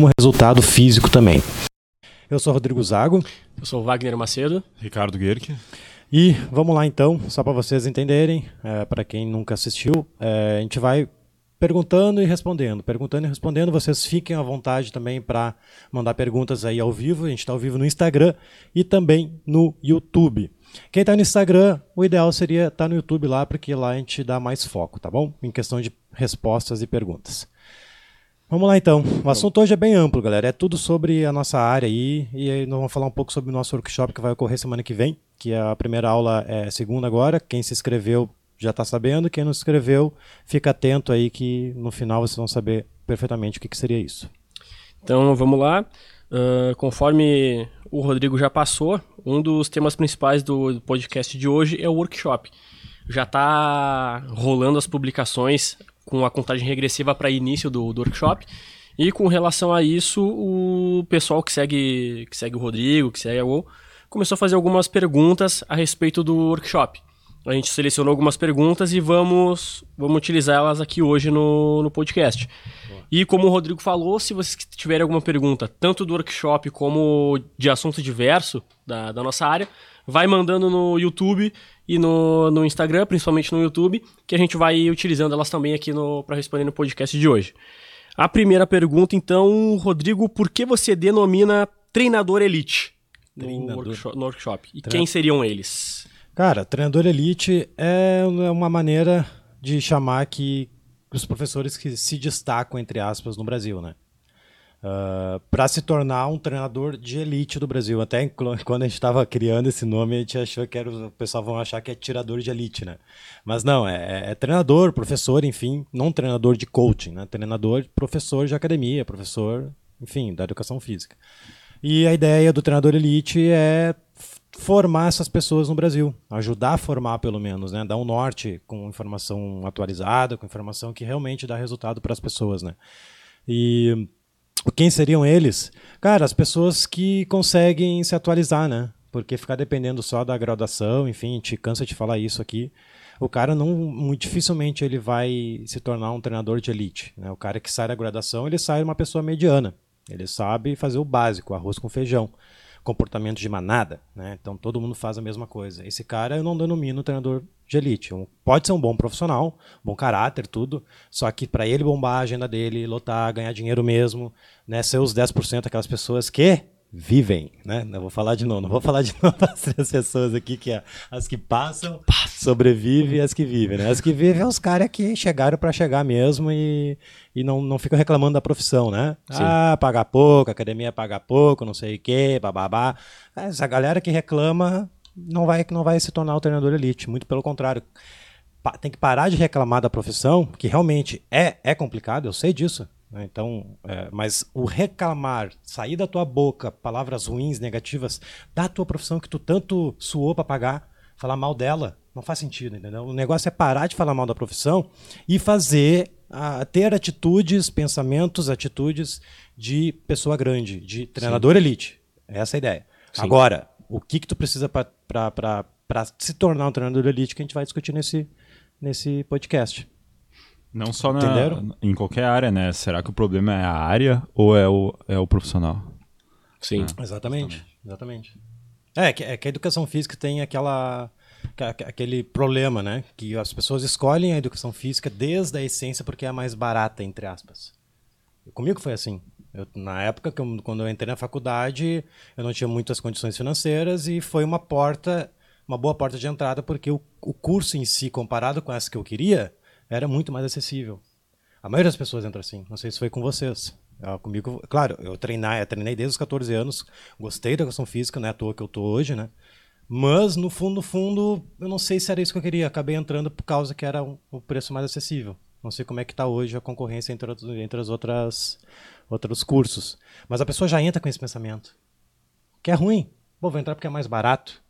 como resultado físico também. Eu sou Rodrigo Zago. Eu sou Wagner Macedo. Ricardo Guerque. E vamos lá então, só para vocês entenderem, é, para quem nunca assistiu, é, a gente vai perguntando e respondendo, perguntando e respondendo. Vocês fiquem à vontade também para mandar perguntas aí ao vivo. A gente está ao vivo no Instagram e também no YouTube. Quem está no Instagram, o ideal seria estar tá no YouTube lá, porque lá a gente dá mais foco, tá bom? Em questão de respostas e perguntas. Vamos lá então. O assunto hoje é bem amplo, galera. É tudo sobre a nossa área aí. E aí nós vamos falar um pouco sobre o nosso workshop que vai ocorrer semana que vem. Que a primeira aula é segunda agora. Quem se inscreveu já está sabendo. Quem não se inscreveu, fica atento aí que no final vocês vão saber perfeitamente o que, que seria isso. Então vamos lá. Uh, conforme o Rodrigo já passou, um dos temas principais do podcast de hoje é o workshop. Já está rolando as publicações com a contagem regressiva para início do, do, workshop. E com relação a isso, o pessoal que segue, que segue o Rodrigo, que segue a Go, começou a fazer algumas perguntas a respeito do workshop. A gente selecionou algumas perguntas e vamos, vamos utilizar elas aqui hoje no, no podcast. Boa. E como o Rodrigo falou, se vocês tiverem alguma pergunta, tanto do workshop como de assunto diverso da, da nossa área, vai mandando no YouTube e no, no Instagram, principalmente no YouTube, que a gente vai utilizando elas também aqui para responder no podcast de hoje. A primeira pergunta, então, Rodrigo, por que você denomina treinador elite no, Workshop, no workshop? E Tre... quem seriam eles? Cara, treinador elite é uma maneira de chamar que os professores que se destacam, entre aspas, no Brasil, né? Uh, ah, para se tornar um treinador de elite do Brasil. Até quando a gente estava criando esse nome, a gente achou que era, o pessoal vão achar que é tirador de elite, né? Mas não, é, é, é treinador, professor, enfim, não treinador de coaching, né? Treinador, professor de academia, professor, enfim, da educação física. E a ideia do treinador elite é formar essas pessoas no Brasil, ajudar a formar pelo menos, né? Dar um norte com informação atualizada, com informação que realmente dá resultado para as pessoas, né? E quem seriam eles? Cara, as pessoas que conseguem se atualizar, né? Porque ficar dependendo só da graduação, enfim, te cansa de falar isso aqui. O cara não, muito dificilmente ele vai se tornar um treinador de elite. Né? O cara que sai da graduação, ele sai uma pessoa mediana. Ele sabe fazer o básico, arroz com feijão comportamento de manada, né? Então todo mundo faz a mesma coisa. Esse cara eu não denomino treinador de elite. Pode ser um bom profissional, bom caráter, tudo, só que para ele bombar a agenda dele, lotar, ganhar dinheiro mesmo, né, ser os 10% aquelas pessoas que vivem, né? Não vou falar de novo, não vou falar de novo as três pessoas aqui que é as que passam, sobrevivem e as que vivem, né? As que vivem é os caras que chegaram para chegar mesmo e, e não, não ficam reclamando da profissão, né? Sim. Ah, pagar pouco, academia paga pouco, não sei o quê, bababá. Essa galera que reclama não vai não vai se tornar o treinador elite, muito pelo contrário. Tem que parar de reclamar da profissão, que realmente é é complicado, eu sei disso? Então, é, mas o reclamar, sair da tua boca palavras ruins, negativas, da tua profissão que tu tanto suou para pagar, falar mal dela, não faz sentido, entendeu? O negócio é parar de falar mal da profissão e fazer, a, ter atitudes, pensamentos, atitudes de pessoa grande, de treinador Sim. elite. Essa é a ideia. Sim. Agora, o que que tu precisa para se tornar um treinador elite que a gente vai discutir nesse, nesse podcast. Não só na, em qualquer área, né? Será que o problema é a área ou é o, é o profissional? Sim. É. Exatamente. Exatamente. É que, é que a educação física tem aquela aquele problema, né? Que as pessoas escolhem a educação física desde a essência porque é a mais barata, entre aspas. Comigo foi assim. Eu, na época, que eu, quando eu entrei na faculdade, eu não tinha muitas condições financeiras e foi uma porta, uma boa porta de entrada, porque o, o curso em si, comparado com essa que eu queria, era muito mais acessível. A maioria das pessoas entra assim. Não sei se foi com vocês. Ah, comigo, claro, eu treinei, eu treinei desde os 14 anos, gostei da educação física, não é à toa que eu tô hoje, né? Mas no fundo, no fundo, eu não sei se era isso que eu queria. Acabei entrando por causa que era o um, preço mais acessível. Não sei como é que está hoje a concorrência entre, entre as outras outros cursos. Mas a pessoa já entra com esse pensamento. Que é ruim. Bom, vou entrar porque é mais barato.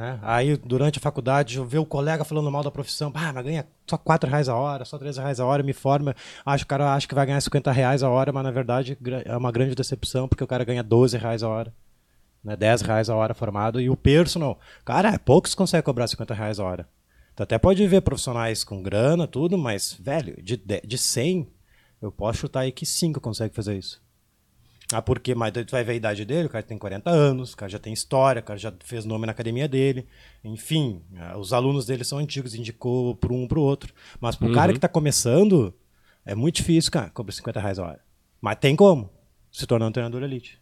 Né? Aí, durante a faculdade, eu ver o colega falando mal da profissão, ah, mas ganha só 4 reais a hora, só 3 reais a hora, me forma, acho o cara acha que vai ganhar 50 reais a hora, mas na verdade é uma grande decepção, porque o cara ganha 12 reais a hora, né? 10 reais a hora formado, e o personal, cara, poucos conseguem cobrar 50 reais a hora. Tu até pode ver profissionais com grana, tudo, mas, velho, de, de 100, eu posso chutar aí que 5 consegue fazer isso. Ah, porque? Mas tu vai ver a idade dele, o cara tem 40 anos, o cara já tem história, o cara já fez nome na academia dele. Enfim, ah, os alunos dele são antigos, indicou para um para o outro. Mas para o uhum. cara que está começando, é muito difícil, cara, cobrar 50 reais a hora. Mas tem como se tornar um treinador elite.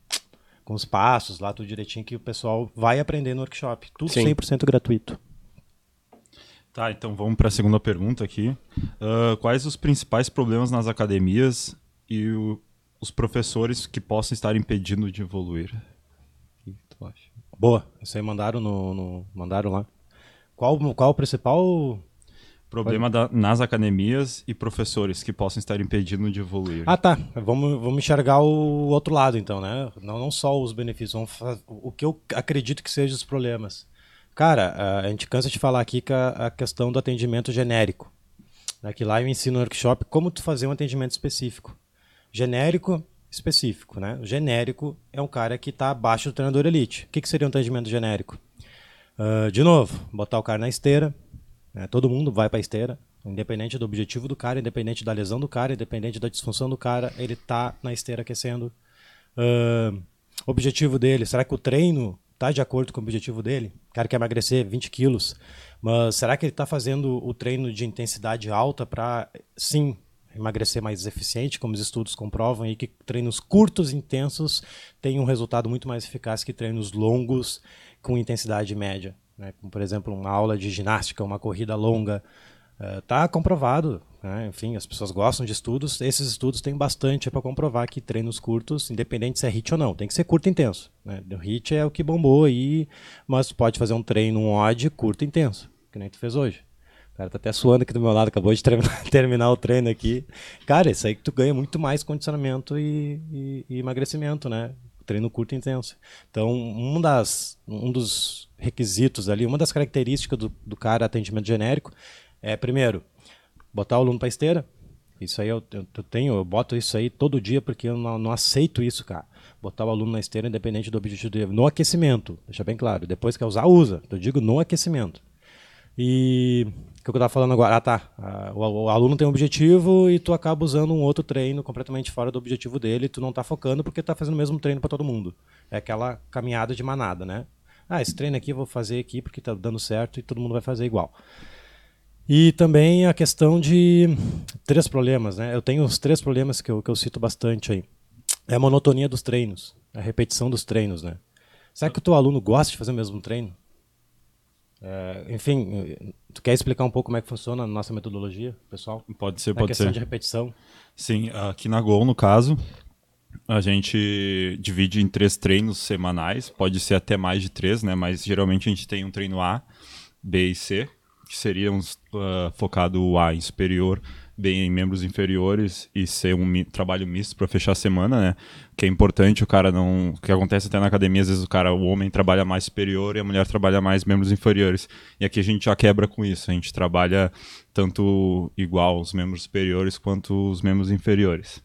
Com os passos lá, tudo direitinho, que o pessoal vai aprender no workshop. Tudo Sim. 100% gratuito. Tá, então vamos para a segunda pergunta aqui. Uh, quais os principais problemas nas academias e o, os professores que possam estar impedindo de evoluir? O que tu acha? Boa, isso aí mandaram, no, no mandaram lá. Qual, qual o principal Problema da, nas academias e professores que possam estar impedindo de evoluir. Ah, tá. Vamos, vamos enxergar o outro lado, então, né? Não, não só os benefícios, vamos o que eu acredito que sejam os problemas. Cara, a gente cansa de falar aqui que a, a questão do atendimento genérico. Né? Que lá eu ensino no workshop como tu fazer um atendimento específico. Genérico, específico, né? O genérico é um cara que está abaixo do treinador elite. O que, que seria um atendimento genérico? Uh, de novo, botar o cara na esteira, né? Todo mundo vai para a esteira, independente do objetivo do cara, independente da lesão do cara, independente da disfunção do cara, ele está na esteira aquecendo. Uh, objetivo dele, será que o treino está de acordo com o objetivo dele? O cara quer emagrecer 20 quilos, mas será que ele está fazendo o treino de intensidade alta para, sim, emagrecer mais eficiente, como os estudos comprovam, e que treinos curtos, intensos, têm um resultado muito mais eficaz que treinos longos com intensidade média né? como por exemplo uma aula de ginástica, uma corrida longa, está uh, comprovado. Né? Enfim, as pessoas gostam de estudos. Esses estudos têm bastante para comprovar que treinos curtos, independente se é HIT ou não, tem que ser curto e intenso. Né? O HIT é o que bombou aí, mas pode fazer um treino, um odd curto e intenso, que nem tu fez hoje. Cara tá até suando aqui do meu lado, acabou de terminar, terminar o treino aqui. Cara, isso aí que tu ganha muito mais condicionamento e, e, e emagrecimento, né? treino curto e intenso. Então, um, das, um dos requisitos ali, uma das características do, do cara atendimento genérico é, primeiro, botar o aluno para esteira. Isso aí eu, eu, eu, tenho, eu boto isso aí todo dia porque eu não, não, aceito isso, cara. Botar o aluno na esteira independente do objetivo dele. No aquecimento, deixa bem claro. Depois que usar, usa. Eu digo no aquecimento. E o que eu estava falando agora? Ah, tá. O, o, aluno tem um objetivo e tu acaba usando um outro treino completamente fora do objetivo dele tu não está focando porque está fazendo o mesmo treino para todo mundo. É aquela caminhada de manada, né? Ah, esse treino aqui eu vou fazer aqui porque está dando certo e todo mundo vai fazer igual. E também a questão de três problemas, né? Eu tenho os três problemas que eu, que eu cito bastante aí. É a monotonia dos treinos, a repetição dos treinos, né? Será que o teu aluno gosta de fazer o mesmo treino? É, enfim, tu quer explicar um pouco como é que funciona a nossa metodologia, pessoal? Pode ser, na pode questão ser. de repetição. Sim, aqui na Gol, no caso, a gente divide em três treinos semanais, pode ser até mais de três, né? Mas geralmente a gente tem um treino A, B e C, que seria um, uh, focado o A em superior, bem em membros inferiores e ser um trabalho misto para fechar a semana, né? Que é importante o cara não, o que acontece até na academia, às vezes o cara, o homem trabalha mais superior e a mulher trabalha mais membros inferiores. E aqui a gente já quebra com isso, a gente trabalha tanto igual os membros superiores quanto os membros inferiores.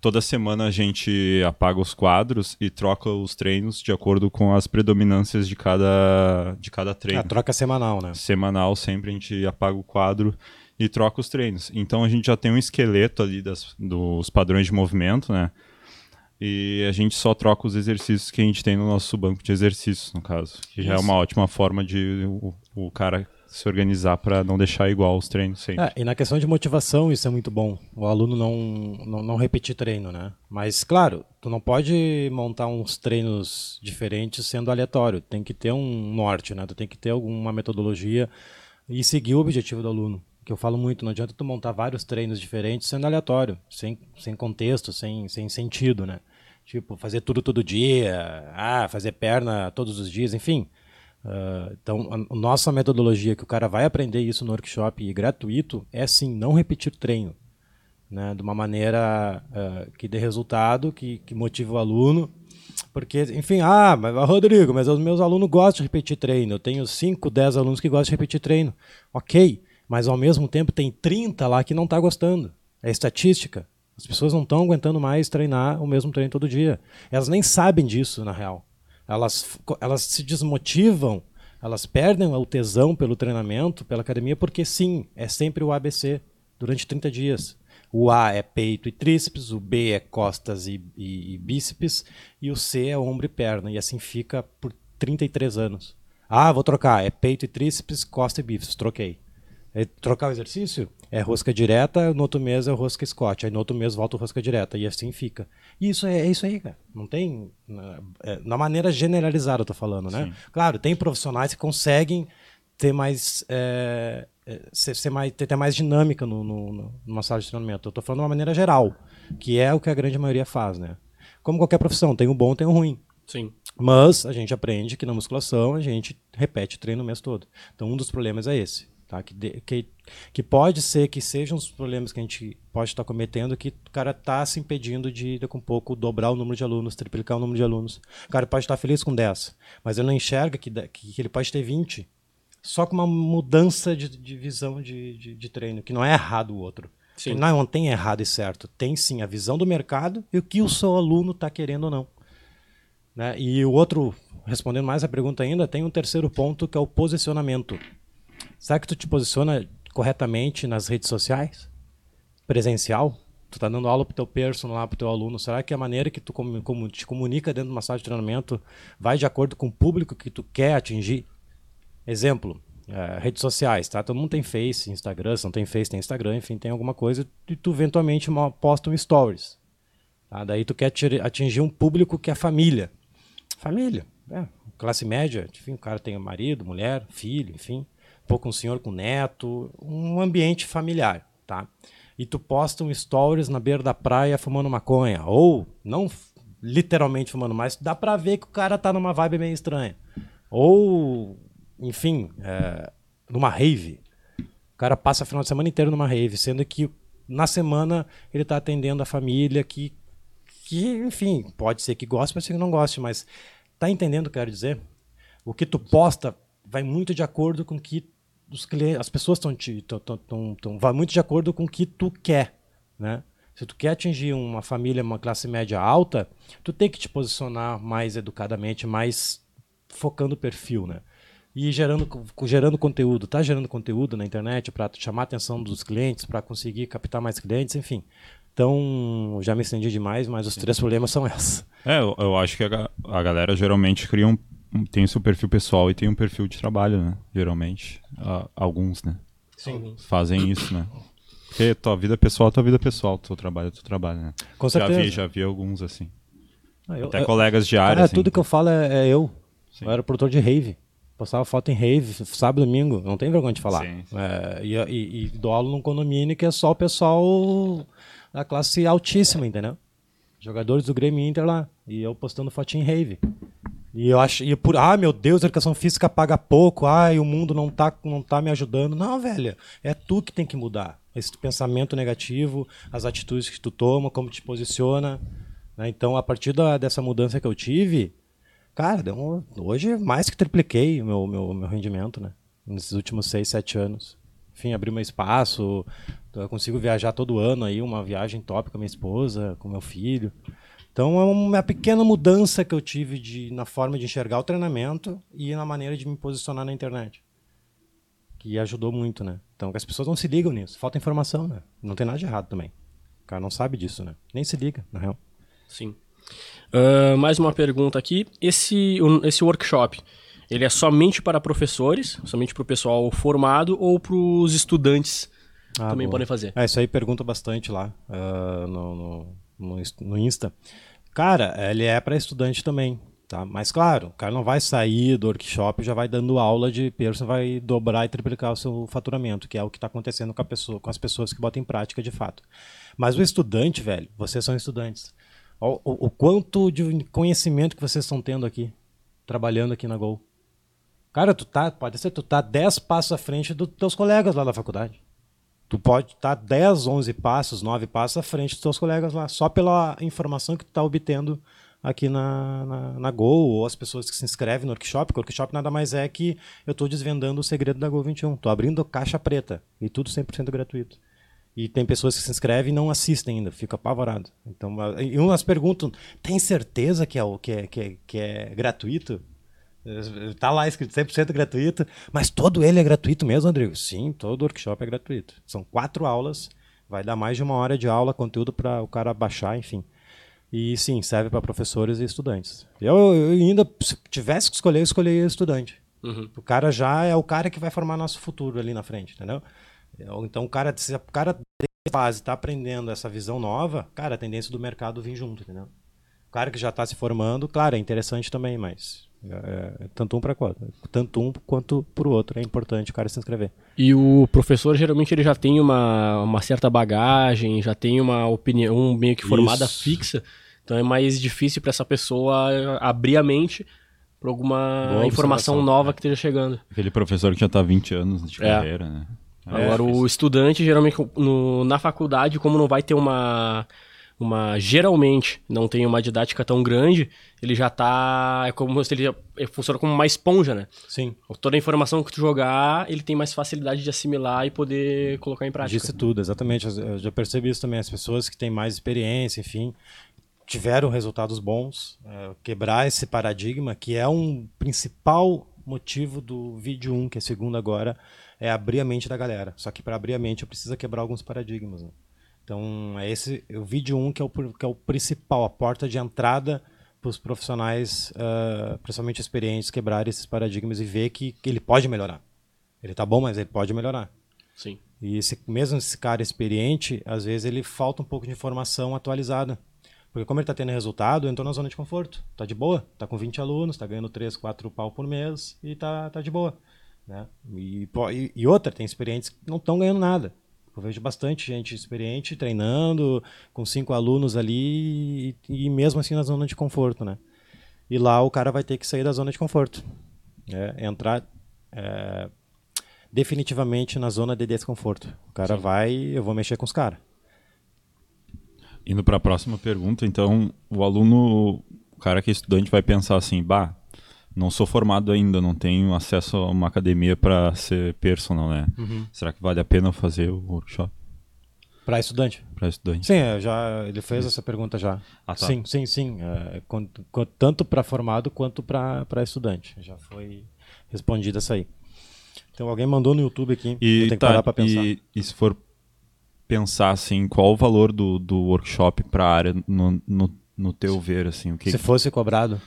Toda semana a gente apaga os quadros e troca os treinos de acordo com as predominâncias de cada, de cada treino. A troca semanal, né? Semanal, sempre a gente apaga o quadro e troca os treinos. Então a gente já tem um esqueleto ali das, dos padrões de movimento, né? E a gente só troca os exercícios que a gente tem no nosso banco de exercícios, no caso. Que Isso. já é uma ótima forma de o, o cara se organizar para não deixar igual os treinos sempre. É, e na questão de motivação, isso é muito bom. O aluno não, não, não, repetir treino, né? Mas, claro, tu não pode montar uns treinos diferentes sendo aleatório. Tem que ter um norte, né? Tu tem que ter alguma metodologia e seguir o objetivo do aluno que eu falo muito, não adianta tu montar vários treinos diferentes sendo aleatório, sem, sem contexto, sem, sem sentido, né? Tipo, fazer tudo todo dia, ah, fazer perna todos os dias, enfim. Uh, então, a, nossa metodologia que o cara vai aprender isso no workshop e gratuito é sim não repetir treino, né? De uma maneira uh, que dê resultado, que, que motive o aluno. Porque, enfim, ah, mas Rodrigo, mas os meus alunos gostam de repetir treino. Eu tenho 5, 10 alunos que gostam de repetir treino. Ok, mas ao mesmo tempo tem 30 lá que não está gostando. É estatística. As pessoas não estão aguentando mais treinar o mesmo treino todo dia. Elas nem sabem disso, na real. Elas, elas se desmotivam, elas perdem o tesão pelo treinamento, pela academia, porque sim, é sempre o ABC durante 30 dias. O A é peito e tríceps, o B é costas e, e, e bíceps, e o C é ombro e perna. E assim fica por 33 anos. Ah, vou trocar. É peito e tríceps, costa e bíceps. Troquei. É trocar o exercício? É rosca direta, no outro mês é rosca Scott. Aí no outro mês volta rosca direta. E assim fica. E isso é, é isso aí, cara. Não tem. É, na maneira generalizada, eu tô falando, né? Sim. Claro, tem profissionais que conseguem ter mais. É, é, ser, ser, mais ter, ter mais dinâmica no, no, numa sala de treinamento. Eu tô falando de uma maneira geral, que é o que a grande maioria faz, né? Como qualquer profissão, tem o bom, tem o ruim. Sim. Mas a gente aprende que na musculação a gente repete treino o mês todo. Então um dos problemas é esse. Tá? Que, de, que, que pode ser que sejam os problemas que a gente pode estar cometendo que o cara está se impedindo de, daqui um pouco, dobrar o número de alunos, triplicar o número de alunos. O cara pode estar feliz com 10, mas ele não enxerga que, que, que ele pode ter 20 só com uma mudança de, de visão de, de, de, treino, que não é errado o outro. Sim. Não, não tem errado e certo. Tem sim a visão do mercado e o que o seu aluno está querendo ou não. Né? E o outro, respondendo mais a pergunta ainda, tem um terceiro ponto que é o posicionamento. Será que tu te posiciona corretamente nas redes sociais? Presencial? Tu tá dando aula pro teu personal lá, pro teu aluno. Será que a maneira que tu te comunica dentro de uma sala de treinamento vai de acordo com o público que tu quer atingir? Exemplo, é, redes sociais, tá? Todo mundo tem Face, Instagram, se não tem Face, tem Instagram, enfim, tem alguma coisa, e tu eventualmente posta um stories. Tá? Daí tu quer atingir um público que é família. Família, é, classe média, enfim, o cara tem marido, mulher, filho, enfim pouco um senhor com neto, um ambiente familiar, tá? E tu posta um stories na beira da praia fumando maconha, ou não literalmente fumando, mas dá pra ver que o cara tá numa vibe meio estranha. Ou, enfim, é, numa rave. O cara passa a final de semana inteiro numa rave, sendo que na semana ele tá atendendo a família que, que enfim, pode ser que goste, pode ser que não goste, mas tá entendendo o que eu quero dizer? O que tu posta vai muito de acordo com o que os clientes, as pessoas estão tão, tão, vai muito de acordo com o que tu quer, né? Se tu quer atingir uma família, uma classe média alta, tu tem que te posicionar mais educadamente, mais focando o perfil, né? E gerando, gerando conteúdo, tá gerando conteúdo na internet para chamar a atenção dos clientes, para conseguir captar mais clientes, enfim. Então, já me estendi demais, mas os três problemas são esses. É, eu, eu acho que a, a galera geralmente cria um tem o seu perfil pessoal e tem um perfil de trabalho, né? Geralmente. Alguns, né? Sim. Fazem isso, né? Porque tua vida pessoal é tua vida pessoal, teu trabalho é teu trabalho, né? Com certeza. Já vi, já vi alguns assim. Ah, eu, Até eu, colegas de área. Cara, assim. tudo que eu falo é, é eu. Sim. Eu era produtor de rave. Postava foto em rave, sábado domingo. Não tem vergonha de falar. Sim, sim. É, e, e, e dou aula num condomínio que é só o pessoal da classe altíssima, entendeu? Jogadores do Grêmio Inter lá. E eu postando foto em rave. E eu acho, e por, ah, meu Deus, a educação física paga pouco, ai, o mundo não tá, não tá me ajudando. Não, velho, é tu que tem que mudar. Esse pensamento negativo, as atitudes que tu toma, como te posiciona. Né? Então, a partir da, dessa mudança que eu tive, cara, deu hoje mais que tripliquei o meu, meu, meu rendimento, né? Nesses últimos seis, sete anos. Enfim, abri meu espaço, eu consigo viajar todo ano aí, uma viagem top com a minha esposa, com meu filho. Então é uma pequena mudança que eu tive de, na forma de enxergar o treinamento e na maneira de me posicionar na internet. Que ajudou muito, né? Então as pessoas não se ligam nisso. Falta informação, né? Não tem nada de errado também. O cara não sabe disso, né? Nem se liga, na real. Sim. Uh, mais uma pergunta aqui. Esse, esse workshop, ele é somente para professores, somente para o pessoal formado ou para os estudantes ah, também podem fazer? É, isso aí pergunta bastante lá uh, no, no no, Insta. Cara, ele é para estudante também, tá? Mas claro, o cara não vai sair do workshop já vai dando aula de person, vai dobrar e triplicar o seu faturamento, que é o que está acontecendo com, pessoa, com as pessoas que botam em prática de fato. Mas o estudante, velho, vocês são estudantes. O, o, o quanto de conhecimento que vocês estão tendo aqui, trabalhando aqui na Gol. Cara, tu tá, pode ser, tu tá 10 passos à frente dos teus colegas lá da faculdade tu pode estar 10, 11 passos, 9 passos à frente dos teus colegas lá, só pela informação que tu está obtendo aqui na, na, na Gol, ou as pessoas que se inscrevem no workshop, porque o workshop nada mais é que eu estou desvendando o segredo da Gol 21. Estou abrindo caixa preta, e tudo 100% gratuito. E tem pessoas que se inscrevem e não assistem ainda, fica apavorado. Então, e umas perguntam, tem certeza que é, que é, que é, que é gratuito? Tá lá escrito 100% gratuito, mas todo ele é gratuito mesmo, Rodrigo? Sim, todo workshop é gratuito. São quatro aulas, Vai dar mais de uma hora de aula, conteúdo para o cara baixar, enfim. E sim, serve para professores e estudantes. Eu, eu, ainda, se tivesse que escolher, eu escolheria estudante. Uhum. O cara já é o cara que vai formar nosso futuro ali na frente, entendeu? Então, o cara, se o cara fase está aprendendo essa visão nova, cara, a tendência do mercado vir junto, entendeu? O cara que já está se formando, claro, é interessante também, mas é, é, tanto um para quanto, tanto um quanto para o outro é importante o cara se inscrever. E o professor geralmente ele já tem uma, uma certa bagagem, já tem uma opinião meio que formada Isso. fixa, então é mais difícil para essa pessoa abrir a mente para alguma Boa informação nova que esteja chegando. Aquele professor que já está há 20 anos de é. carreira, né? É, Agora, o estudante, geralmente, no, na faculdade, como não vai ter uma, uma. Geralmente, não tem uma didática tão grande, ele já tá. É como se ele, ele funciona como uma esponja, né? Sim. Toda a informação que tu jogar, ele tem mais facilidade de assimilar e poder colocar em prática. Disse tudo, exatamente. Eu já percebi isso também. As pessoas que têm mais experiência, enfim, tiveram resultados bons. É, quebrar esse paradigma, que é um principal motivo do vídeo 1, que é segundo agora é abrir a mente da galera. Só que para abrir a mente eu preciso quebrar alguns paradigmas. Né? Então, é esse o vídeo 1 um que é o, que é o principal, a porta de entrada para os profissionais, uh, principalmente experientes, quebrar esses paradigmas e ver que, que ele pode melhorar. Ele está bom, mas ele pode melhorar. Sim. E esse, mesmo esse cara experiente, às vezes ele falta um pouco de informação atualizada. Porque como ele está tendo resultado, entrou na zona de conforto. Está de boa, está com 20 alunos, está ganhando 3, 4 pau por mês e está tá de boa. Né? E, e, outra, tem experientes que não estão ganhando nada. Eu vejo bastante gente experiente treinando, com cinco alunos ali, e, e, mesmo assim na zona de conforto. Né? E lá o cara vai ter que sair da zona de conforto. É, entrar é, definitivamente na zona de desconforto. O cara Sim. vai, eu vou mexer com os caras. Indo para a próxima pergunta, então, o aluno, o cara que é estudante vai pensar assim, bah, não sou formado ainda, não tenho acesso a uma academia para ser personal, né? Uhum. Será que vale a pena fazer o workshop? Para estudante? Para estudante. Sim, é, já ele fez essa pergunta já. Ah, tá. Sim, sim, sim. É, tanto para formado quanto para estudante. Já foi respondida essa aí. Então alguém mandou no YouTube aqui. E, tem que tá, parar para pensar. E, e, se for pensar assim, qual o valor do, do workshop para a área no, no, no teu ver assim, o que Se fosse cobrado?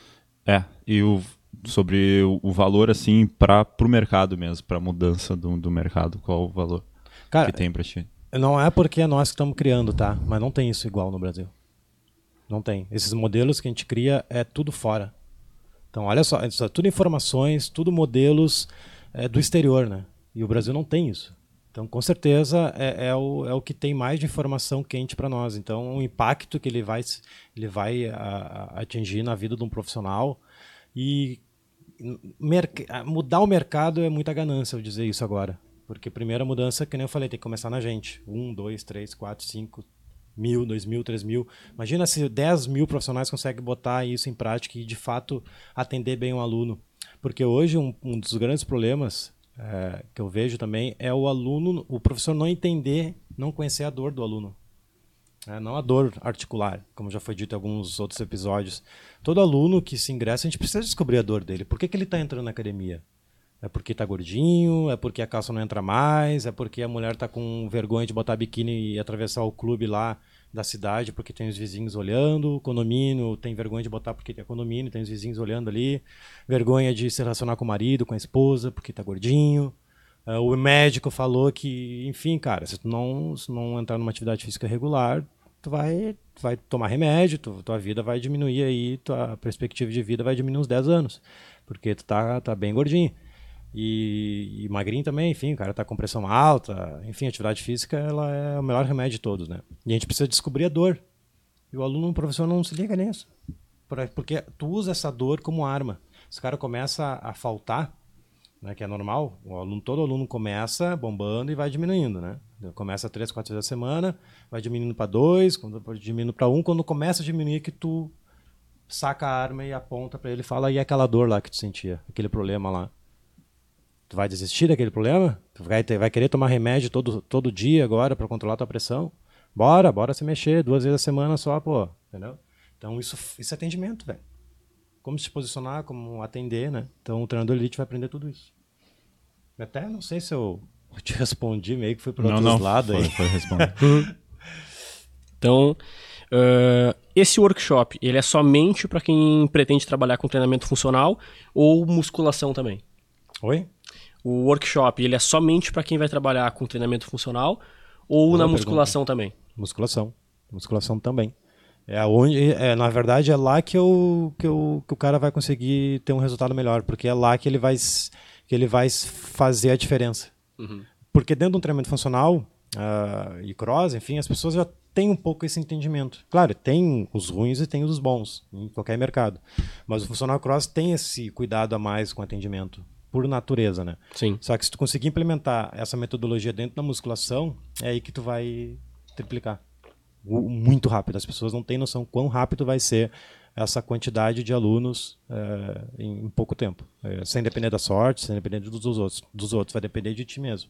É, e o sobre o, valor assim para o mercado mesmo, para a mudança do, do mercado, qual o valor Cara, que tem para ti? Não é porque é nós que estamos criando, tá? Mas não tem isso igual no Brasil. Não tem. Esses modelos que a gente cria é tudo fora. Então, olha só, é tudo informações, tudo modelos é, do exterior, né? E o Brasil não tem isso. Então, com certeza, é, é, o, é o que tem mais de informação quente para nós. Então, o impacto que ele vai, ele vai a, a atingir na vida de um profissional e mudar o mercado é muita ganância eu dizer isso agora. Porque primeira mudança, que nem eu falei, tem que começar na gente. Um, dois, três, quatro, cinco, mil, dois mil, três mil. Imagina se 10 mil profissionais conseguem botar isso em prática e de fato atender bem o aluno. Porque hoje um, um dos grandes problemas é, que eu vejo também é o aluno, o professor não entender, não conhecer a dor do aluno. É, não a dor articular, como já foi dito em alguns outros episódios. Todo aluno que se ingressa, a gente precisa descobrir a dor dele. Por que, que ele está entrando na academia? É porque está gordinho? É porque a calça não entra mais? É porque a mulher está com vergonha de botar biquíni e atravessar o clube lá da cidade porque tem os vizinhos olhando? O condomínio tem vergonha de botar porque tem condomínio, tem os vizinhos olhando ali. Vergonha de se relacionar com o marido, com a esposa porque está gordinho. Uh, o médico falou que, enfim, cara, se tu não, se não entrar numa atividade física regular, tu vai, vai tomar remédio, tu, tua vida vai diminuir aí, tua perspectiva de vida vai diminuir uns 10 anos, porque tu tá, tá bem gordinho. E, e magrinho também, enfim, o cara tá com pressão alta, enfim, atividade física ela é o melhor remédio de todos, né? E a gente precisa descobrir a dor. E o aluno, o professor não se liga nisso. Porque tu usa essa dor como arma. Se o cara começa a faltar, né, que é normal, o aluno, todo aluno começa bombando e vai diminuindo, né? Começa três, quatro vezes a semana, vai diminuindo para dois, quando diminuindo para um, quando começa a diminuir que tu saca a arma e aponta para ele e fala e aquela dor lá que tu sentia, aquele problema lá. Tu vai desistir daquele problema? Tu vai, ter, vai querer tomar remédio todo, todo dia agora para controlar tua pressão? Bora, bora se mexer, duas vezes a semana só, pô, entendeu? Então isso, isso é atendimento, velho. Como se posicionar, como atender, né? Então o treinador elite vai aprender tudo isso. Até não sei se eu te respondi meio que foi pro Não, outro não, lado foi, aí. foi responder. Então, ah, esse workshop, ele é somente para quem pretende trabalhar com treinamento funcional ou musculação também? Oi? O workshop, ele é somente para quem vai trabalhar com treinamento funcional ou Boa na pergunta. musculação também? Musculação. Musculação também. É onde, é, na verdade, é lá que, eu, que, eu, que o cara vai conseguir ter um resultado melhor, porque é lá que ele vai, que ele vai fazer a diferença. Porque dentro de um treinamento funcional ah, e cross, enfim, as pessoas já têm um pouco esse entendimento. Claro, tem os ruins e tem os bons, em qualquer mercado. Mas o funcional cross tem esse cuidado a mais com o atendimento, por natureza, né? Sim. Só que se tu conseguir implementar essa metodologia dentro da musculação, é aí que tu vai triplicar. Muito rápido. As pessoas não têm noção quão rápido vai ser essa quantidade de alunos eh, em, pouco tempo. Eh, sem depender da sorte, sem depender dos, dos outros. Dos outros, vai depender de ti mesmo.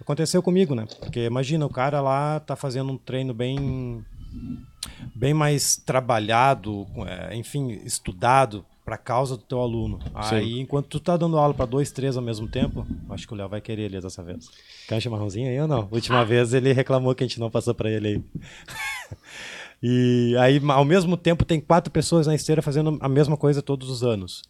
Aconteceu comigo, né? Porque imagina, o cara lá tá fazendo um treino bem bem mais trabalhado, eh, enfim, estudado para causa do teu aluno. Aí, enquanto tu tá dando aula para dois, três ao mesmo tempo, acho que o Léo vai querer ele dessa vez. Quer um chimarrãozinho aí ou não? Última vez ele reclamou que a gente não passou para ele aí. e aí, ao mesmo tempo, tem quatro pessoas na esteira fazendo a mesma coisa todos os anos.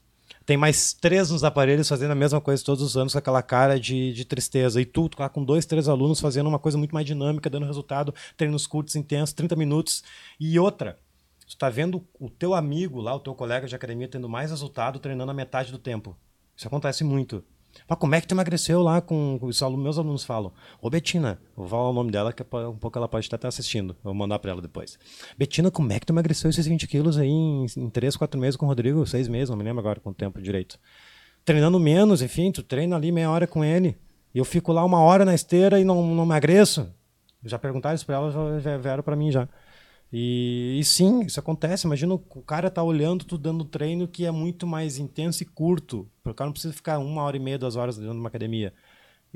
Tem mais três nos aparelhos fazendo a mesma coisa todos os anos com aquela cara de, de tristeza. E tu, tu lá com dois, três alunos fazendo uma coisa muito mais dinâmica, dando resultado, treinos curtos, intensos, 30 minutos. E outra, tu tá vendo o teu amigo lá, o teu colega de academia tendo mais resultado treinando a metade do tempo. Isso acontece muito. Mas como é que tu emagreceu lá com os alunos? Meus alunos falam. Ô Betina, vou falar o nome dela, que é um pouco ela pode estar até assistindo. Eu vou mandar pra ela depois. Betina, como é que tu emagreceu esses 20 quilos aí em, em 3, 4 meses com o Rodrigo? 6 meses, não me lembro agora quanto tempo direito. Treinando menos, enfim, tu treina ali meia hora com ele. E eu fico lá uma hora na esteira e não, não emagreço. Já perguntaram isso pra ela, já, vieram pra mim já. E, e sim, isso acontece. Imagina o cara tá olhando, tu dando treino que é muito mais intenso e curto. O cara não precisa ficar uma hora e meia, duas horas dentro de uma academia.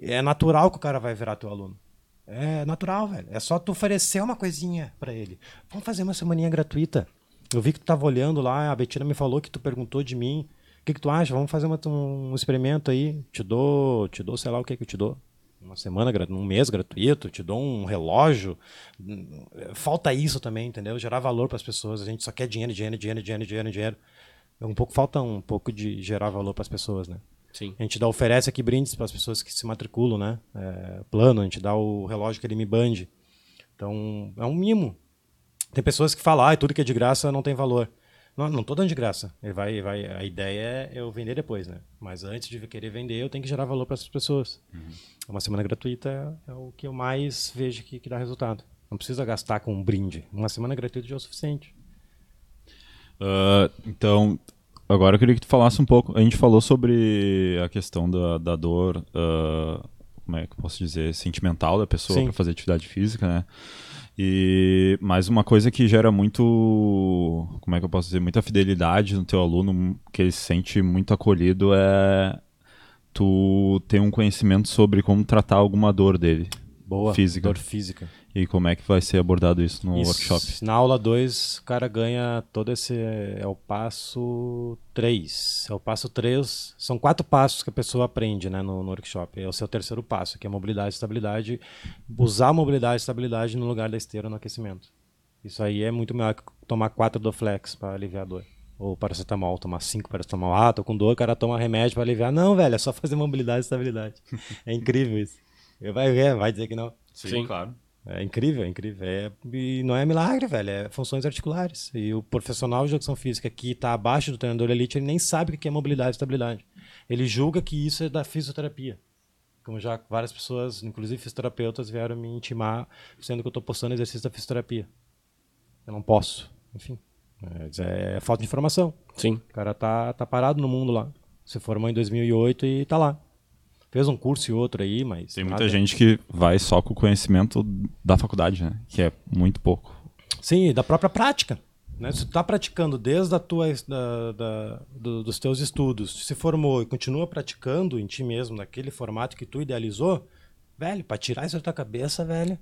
É natural que o cara vai virar teu aluno. É natural, velho. É só tu oferecer uma coisinha pra ele. Vamos fazer uma semaninha gratuita. Eu vi que tu tava olhando lá, a Betina me falou que tu perguntou de mim. O que, que tu acha? Vamos fazer uma- um experimento aí. Te dou, te dou, sei lá o que que eu te dou. Uma semana, um mês gratuito, te dou um relógio. Falta isso também, entendeu? Gerar valor para as pessoas. A gente só quer dinheiro, dinheiro, dinheiro, dinheiro, dinheiro, dinheiro. Um pouco falta um pouco de gerar valor para as pessoas, né? Sim. A gente dá, oferece aqui brindes para as pessoas que se matriculam, né? É, plano, a gente dá o relógio que ele me bande. Então, é um mimo. Tem pessoas que falam, ah, tudo que é de graça não tem valor. Não, não tô dando de graça. Ele vai, vai, a ideia é eu vender depois, né? Mas antes de querer vender, eu tenho que gerar valor para essas pessoas. Uma semana gratuita é, o que eu mais vejo que, que dá resultado. Não precisa gastar com um brinde. Uma semana gratuita já é o suficiente. Ah, então, agora eu queria que tu falasse um pouco. A gente falou sobre a questão da, da dor, ah, como é que eu posso dizer, sentimental da pessoa para fazer atividade física, né? E mais uma coisa que gera muito, como é que eu posso dizer, muita fidelidade no teu aluno, que ele se sente muito acolhido é tu ter um conhecimento sobre como tratar alguma dor dele Boa. Física. Dor física. E como é que vai ser abordado isso no Isso. workshop. Na aula 2, o cara ganha todo esse. É o passo 3. É o passo 3. São quatro passos que a pessoa aprende né, no, no workshop. É o seu terceiro passo, que é mobilidade e estabilidade. Usar a mobilidade e estabilidade no lugar da esteira no aquecimento. Isso aí é muito melhor que tomar quatro do flex para aliviar a dor. Ou paracetamol, tomar cinco paracetamol. Ah, tô com dor, o cara toma remédio para aliviar. Não, velho, é só fazer mobilidade e estabilidade. é incrível isso. Vai ver, vai dizer que não. Sim. claro. É incrível, é incrível. É, e não é milagre, velho. É funções articulares. E o profissional de educação física que está abaixo do treinador elite, ele nem sabe o que é mobilidade e estabilidade. Ele julga que isso é da fisioterapia. Como já várias pessoas, inclusive fisioterapeutas, vieram me intimar, sendo que eu estou postando exercício da fisioterapia. Eu não posso. Enfim. É, é falta de informação. Sim. O cara tá, tá parado no mundo lá. Se formou em 2008 e tá lá. Fez um curso e outro aí, mas. Tem muita nada. gente que vai só com o conhecimento da faculdade, né? Que é muito pouco. Sim, da própria prática. Né? Se tu tá praticando desde a tua, da, da- do- dos teus estudos, se formou e continua praticando em ti mesmo, naquele formato que tu idealizou, velho, pra tirar isso da tua cabeça, velho.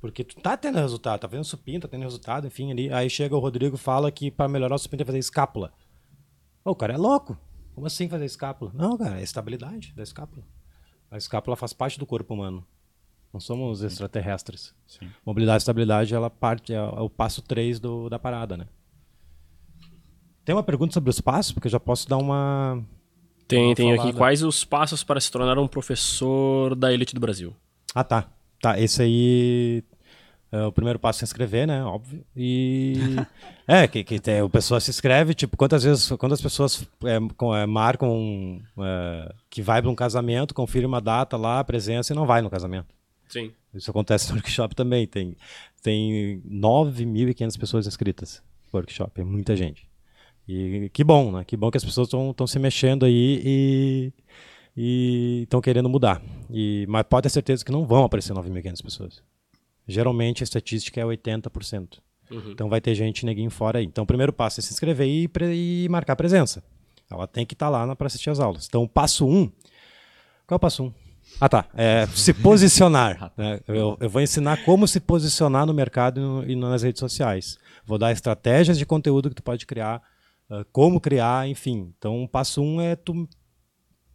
Porque tu tá tendo resultado, tá vendo supino, tá tendo resultado, enfim, ali. Aí chega o Rodrigo e fala que para melhorar o supino tem que fazer escápula. Ô, o cara é louco. Como assim fazer escápula? Não, cara, é estabilidade da escápula. A escápula faz parte do corpo humano. Não somos extraterrestres. Sim. Mobilidade e estabilidade, ela parte, é o passo 3 do, da parada, né? Tem uma pergunta sobre os passos? Porque eu já posso dar uma. Tem, Uma tem aqui falada. quais os passos para se tornar um professor da elite do Brasil. Ah, tá. Tá, esse aí. É, o primeiro passo é se inscrever, né? Óbvio. E. é, que, que tem, o pessoa se inscreve, tipo, quantas vezes. Quantas pessoas é, com- é, marcam é, que vai para um casamento, confirma uma data lá, a presença e não vai no casamento. Sim. Isso acontece no workshop também. Tem, tem 9.500 pessoas inscritas no workshop. É muita gente. E que bom, né? Que bom que as pessoas estão se mexendo aí e estão querendo mudar. E, mas pode ter certeza que não vão aparecer 9.500 pessoas. Geralmente a estatística é 80%. Então vai ter gente neguinho fora aí. Então o primeiro passo é se inscrever e, pre- e marcar presença. Ela tem que estar lá para assistir as aulas. Então o passo 1. Um, qual é o passo 1? Um? Ah, tá. É se posicionar. né? eu, eu vou ensinar como se posicionar no mercado e, no- e nas redes sociais. Vou dar estratégias de conteúdo que tu pode criar, ah, como criar, enfim. Então, passo um é tu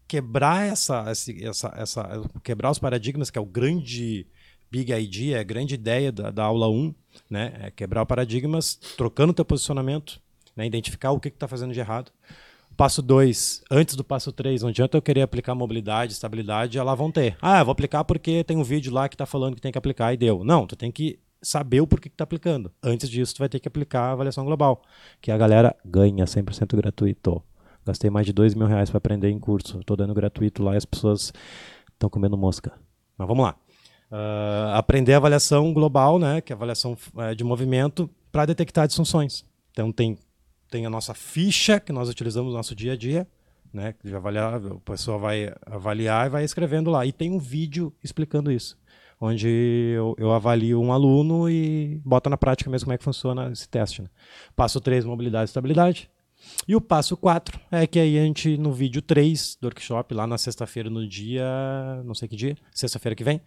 quebrar essa, esse- essa, essa, quebrar os paradigmas, que é o grande big idea, é a grande ideia da, da aula 1, né? É quebrar paradigmas, trocando teu posicionamento, né? identificar o que está fazendo de errado. Passo 2, antes do passo 3, não adianta eu querer aplicar mobilidade, estabilidade, lá vão ter. Ah, vou aplicar porque tem um vídeo lá que está falando que tem que aplicar e deu. Não, tu tem que saber o porquê que está aplicando. Antes disso, tu vai ter que aplicar a avaliação global, que a galera ganha 100% gratuito. Gastei mais de dois mil reais para aprender em curso. Estou dando gratuito lá e as pessoas estão comendo mosca. Mas vamos lá. Ah, aprender a avaliação global, né, que é a avaliação eh, de movimento, para detectar disfunções. Então tem, tem a nossa ficha que nós utilizamos no nosso dia a dia, né, de avaliar, a pessoa vai avaliar e vai escrevendo lá. E tem um vídeo explicando isso, onde eu, eu avalio um aluno e boto na prática mesmo como é que funciona esse teste. Né. Passo 3, mobilidade e estabilidade. E o passo 4 é que aí a gente, no vídeo 3 do workshop, lá na sexta-feira, no dia. não sei que dia, sexta-feira que vem,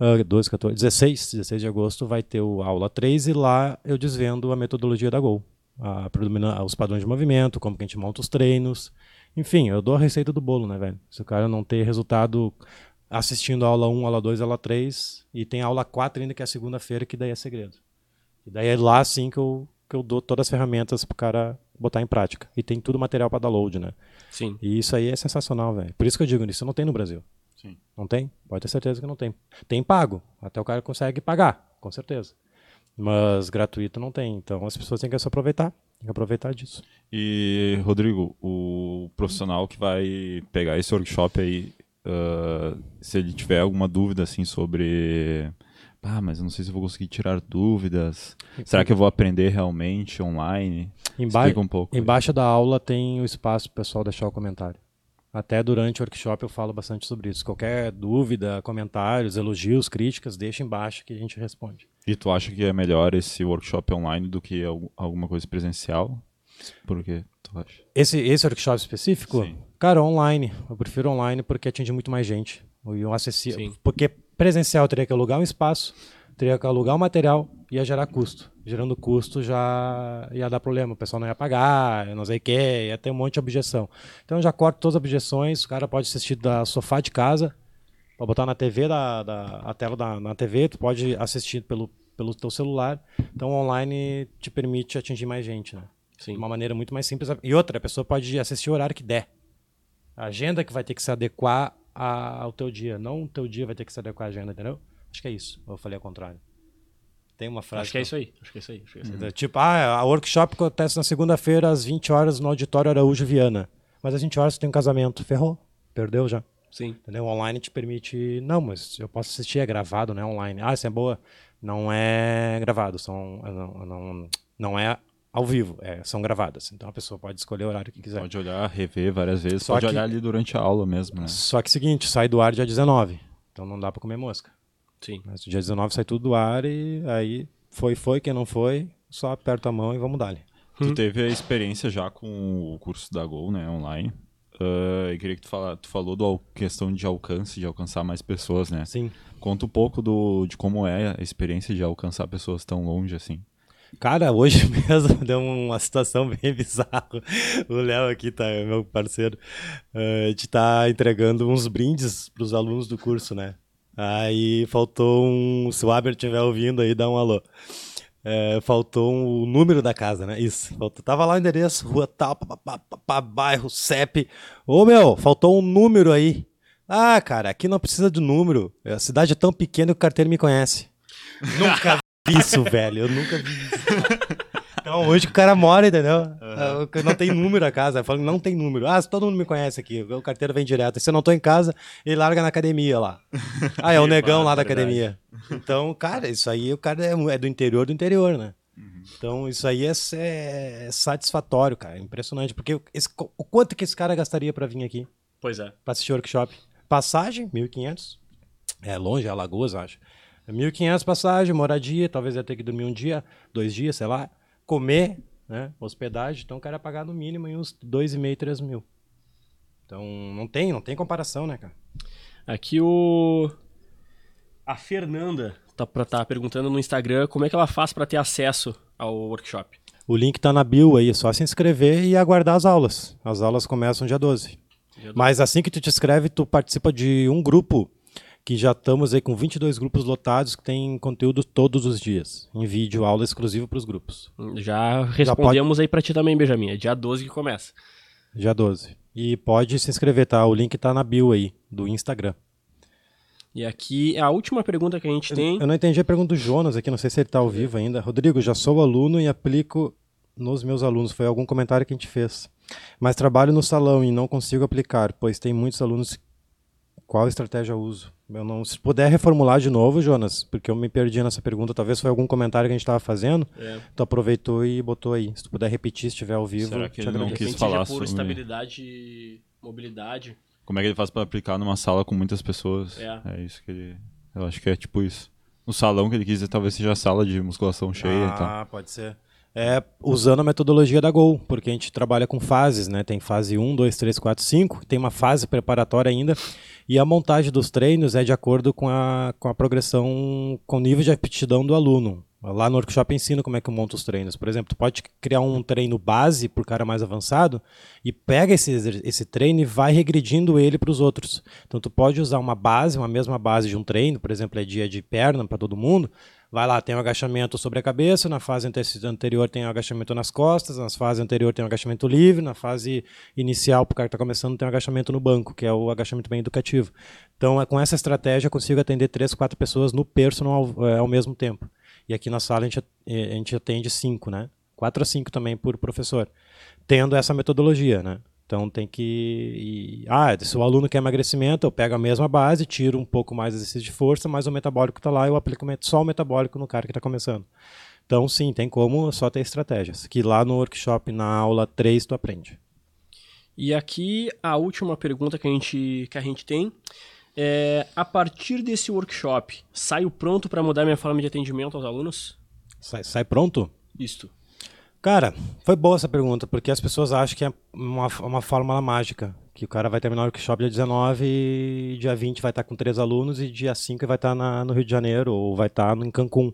uh, 12, 14, 16, 16 de agosto, vai ter o aula 3 e lá eu desvendo a metodologia da Gol. A, predomina- os padrões de movimento, como que a gente monta os treinos. Enfim, eu dou a receita do bolo, né, velho? Se o cara não ter resultado assistindo a aula 1, aula 2, aula 3, e tem aula 4 ainda, que é a segunda-feira, que daí é segredo. E daí é lá sim que eu, que eu dou todas as ferramentas pro cara botar em prática. E tem tudo material para download, né? Sim. E isso aí é sensacional, velho. Por isso que eu digo, isso não tem no Brasil. Sim. Não tem? Pode ter certeza que não tem. Tem pago. Até o cara consegue pagar, com certeza. Mas gratuito não tem. Então as pessoas têm que se aproveitar. Tem que aproveitar disso. E, Rodrigo, o profissional que vai pegar esse workshop aí, ah, se ele tiver alguma dúvida assim sobre. Ah, mas eu não sei se eu vou conseguir tirar dúvidas. Será que eu vou aprender realmente online? Emba Explica um pouco. aí. Embaixo da aula tem o espaço para o pessoal deixar o comentário. Até durante o workshop eu falo bastante sobre isso. Qualquer dúvida, comentários, elogios, críticas, deixa embaixo que a gente responde. E tu acha que é melhor esse workshop online do que al- alguma coisa presencial? Por que tu acha? Esse, esse workshop específico, Sim. cara, online. Eu prefiro online porque atinge muito mais gente. E acessi- Sim. Porque presencial eu teria que alugar um espaço, teria que alugar o material, ia gerar custo. Gerando custo já ia dar problema, o pessoal não ia pagar, não sei o que, ia ter um monte de objeção. Então eu já corto todas as objeções, o cara pode assistir da sofá de casa, pode botar na TV, da, da, a tela da, na TV, tu pode assistir pelo, pelo teu celular. Então online te permite atingir mais gente, né? Sim. De uma maneira muito mais simples. E outra, a pessoa pode assistir o horário que der. A agenda que vai ter que se adequar ao teu dia. Não o teu dia vai ter que se adequar à agenda, entendeu? Acho que é isso. Ou eu falei ao contrário. Tem uma frase. Acho que é isso aí. Acho que é isso aí. Acho que é isso aí. Tipo, ah, a workshop acontece na segunda-feira às 20 horas no auditório Araújo Viana. Mas às 20 horas você tem um casamento. Ferrou. Perdeu já. Sim. Entendeu? Online te permite. Não, mas eu posso assistir, é gravado, né? Online. Ah, isso é boa. Não é gravado, são. Não, não, não é ao vivo, é, são gravadas. Então a pessoa pode escolher o horário que quiser. Pode olhar, rever várias vezes. Só pode que- olhar ali durante a aula mesmo, né? Só que seguinte, sai do ar dia 19. Então não dá pra comer mosca. Sim. Mas dia 19 sai tudo do ar e aí foi, foi, quem não foi, só aperta a mão e vamos dar Tu teve a experiência já com o curso da Gol, né, online. Ah, eu queria que tu, fala, tu falou da questão de alcance, de alcançar mais pessoas, né? Sim. Conta um pouco do, de como é a experiência de alcançar pessoas tão longe assim. Cara, hoje mesmo deu uma situação bem bizarra. O Léo aqui, tá, meu parceiro, uh, a gente tá entregando uns brindes para os alunos do curso, né? Aí faltou um. Se o Aber estiver ouvindo aí, dá um alô. É, faltou um, o número da casa, né? Isso. Faltou, tava lá o endereço, rua tal, pá, pá, pá, bairro, CEP. Ô meu, faltou um número aí. Ah, cara, aqui não precisa de número. A cidade é tão pequena que o carteiro me conhece. Nunca vi isso, velho. Eu nunca vi isso. Então, hoje o cara mora, entendeu? Uhum. Não tem número a casa. Eu falo, não tem número. Ah, todo mundo me conhece aqui. O carteiro vem direto. Se eu não tô em casa, ele larga na academia lá. Ah, é o negão lá da academia. Então, cara, isso aí o cara é, é do interior do interior, né? Uhum. Então, isso aí é, é, satisfatório, cara. Impressionante. Porque esse, o quanto que esse cara gastaria para vir aqui? Pois é. Pra assistir o workshop. Passagem, 1.500. É longe, é Alagoas, acho. 1.500 passagem, moradia, talvez ia ter que dormir um dia, dois dias, sei lá comer, né, hospedagem, então o cara ia pagar no mínimo uns 2,5, 3 mil. Então não tem, não tem comparação, né, cara? Aqui o. A Fernanda tá, tá perguntando no Instagram como é que ela faz para ter acesso ao workshop. O link tá na bio aí, é só se inscrever e aguardar as aulas. As aulas começam dia 12. Dia 12. Mas assim que tu te inscreve, tu participa de um grupo que já estamos aí com 22 grupos lotados que tem conteúdo todos os dias, em vídeo, aula exclusiva para os grupos. Já respondemos já pode... aí para ti também, Benjamin, é dia 12 que começa. Dia 12. E pode se inscrever, tá? O link tá na bio aí, do Instagram. E aqui a última pergunta que a gente tem. Eu não entendi a pergunta do Jonas aqui, não sei se ele está ao vivo ainda. Rodrigo, já sou aluno e aplico nos meus alunos. Foi algum comentário que a gente fez. Mas trabalho no salão e não consigo aplicar, pois tem muitos alunos. Qual estratégia uso? Eu não, se puder reformular de novo, Jonas, porque eu me perdi nessa pergunta. Talvez foi algum comentário que a gente estava fazendo. É. Tu aproveitou e botou aí. Se tu puder repetir, se estiver ao vivo. Será que ele não quis falar por sobre... estabilidade e mobilidade. Como é que ele faz para aplicar numa sala com muitas pessoas? É. é isso que ele. Eu acho que é tipo isso. No salão que ele quis, talvez seja a sala de musculação cheia. Ah, então. pode ser. É usando a metodologia da Gol, porque a gente trabalha com fases, né? Tem fase 1, 2, 3, 4, 5, tem uma fase preparatória ainda e a montagem dos treinos é de acordo com a, com a progressão, com o nível de aptidão do aluno. Lá no workshop ensino como é que eu monto os treinos. Por exemplo, tu pode criar um treino base para o cara mais avançado e pega esse, esse treino e vai regredindo ele para os outros. Então tu pode usar uma base, uma mesma base de um treino, por exemplo, é dia de perna para todo mundo, Vai lá, tem o um agachamento sobre a cabeça, na fase anterior tem o um agachamento nas costas, na fase anterior tem o um agachamento livre, na fase inicial, para o cara que está começando, tem o agachamento no banco, que é o agachamento bem educativo. Então, é, com essa estratégia, eu consigo atender três, quatro pessoas no personal ao, é, ao mesmo tempo. E aqui na sala a gente, a gente atende cinco, né? Quatro a cinco também por professor, tendo essa metodologia, né? Então tem que. E, ah, se o aluno quer emagrecimento, eu pego a mesma base, tiro um pouco mais exercício de força, mas o metabólico está lá, eu aplico só o metabólico no cara que está começando. Então, sim, tem como só ter estratégias. Que lá no workshop, na aula 3, tu aprende. E aqui a última pergunta que a gente, que a gente tem é: a partir desse workshop, saio pronto para mudar minha forma de atendimento aos alunos? Sai, sai pronto? Isto. Cara, foi boa essa pergunta, porque as pessoas acham que é uma, uma fórmula mágica. Que o cara vai terminar o workshop dia 19 e dia 20 vai estar com três alunos e dia 5 vai estar na, no Rio de Janeiro ou vai estar em Cancún.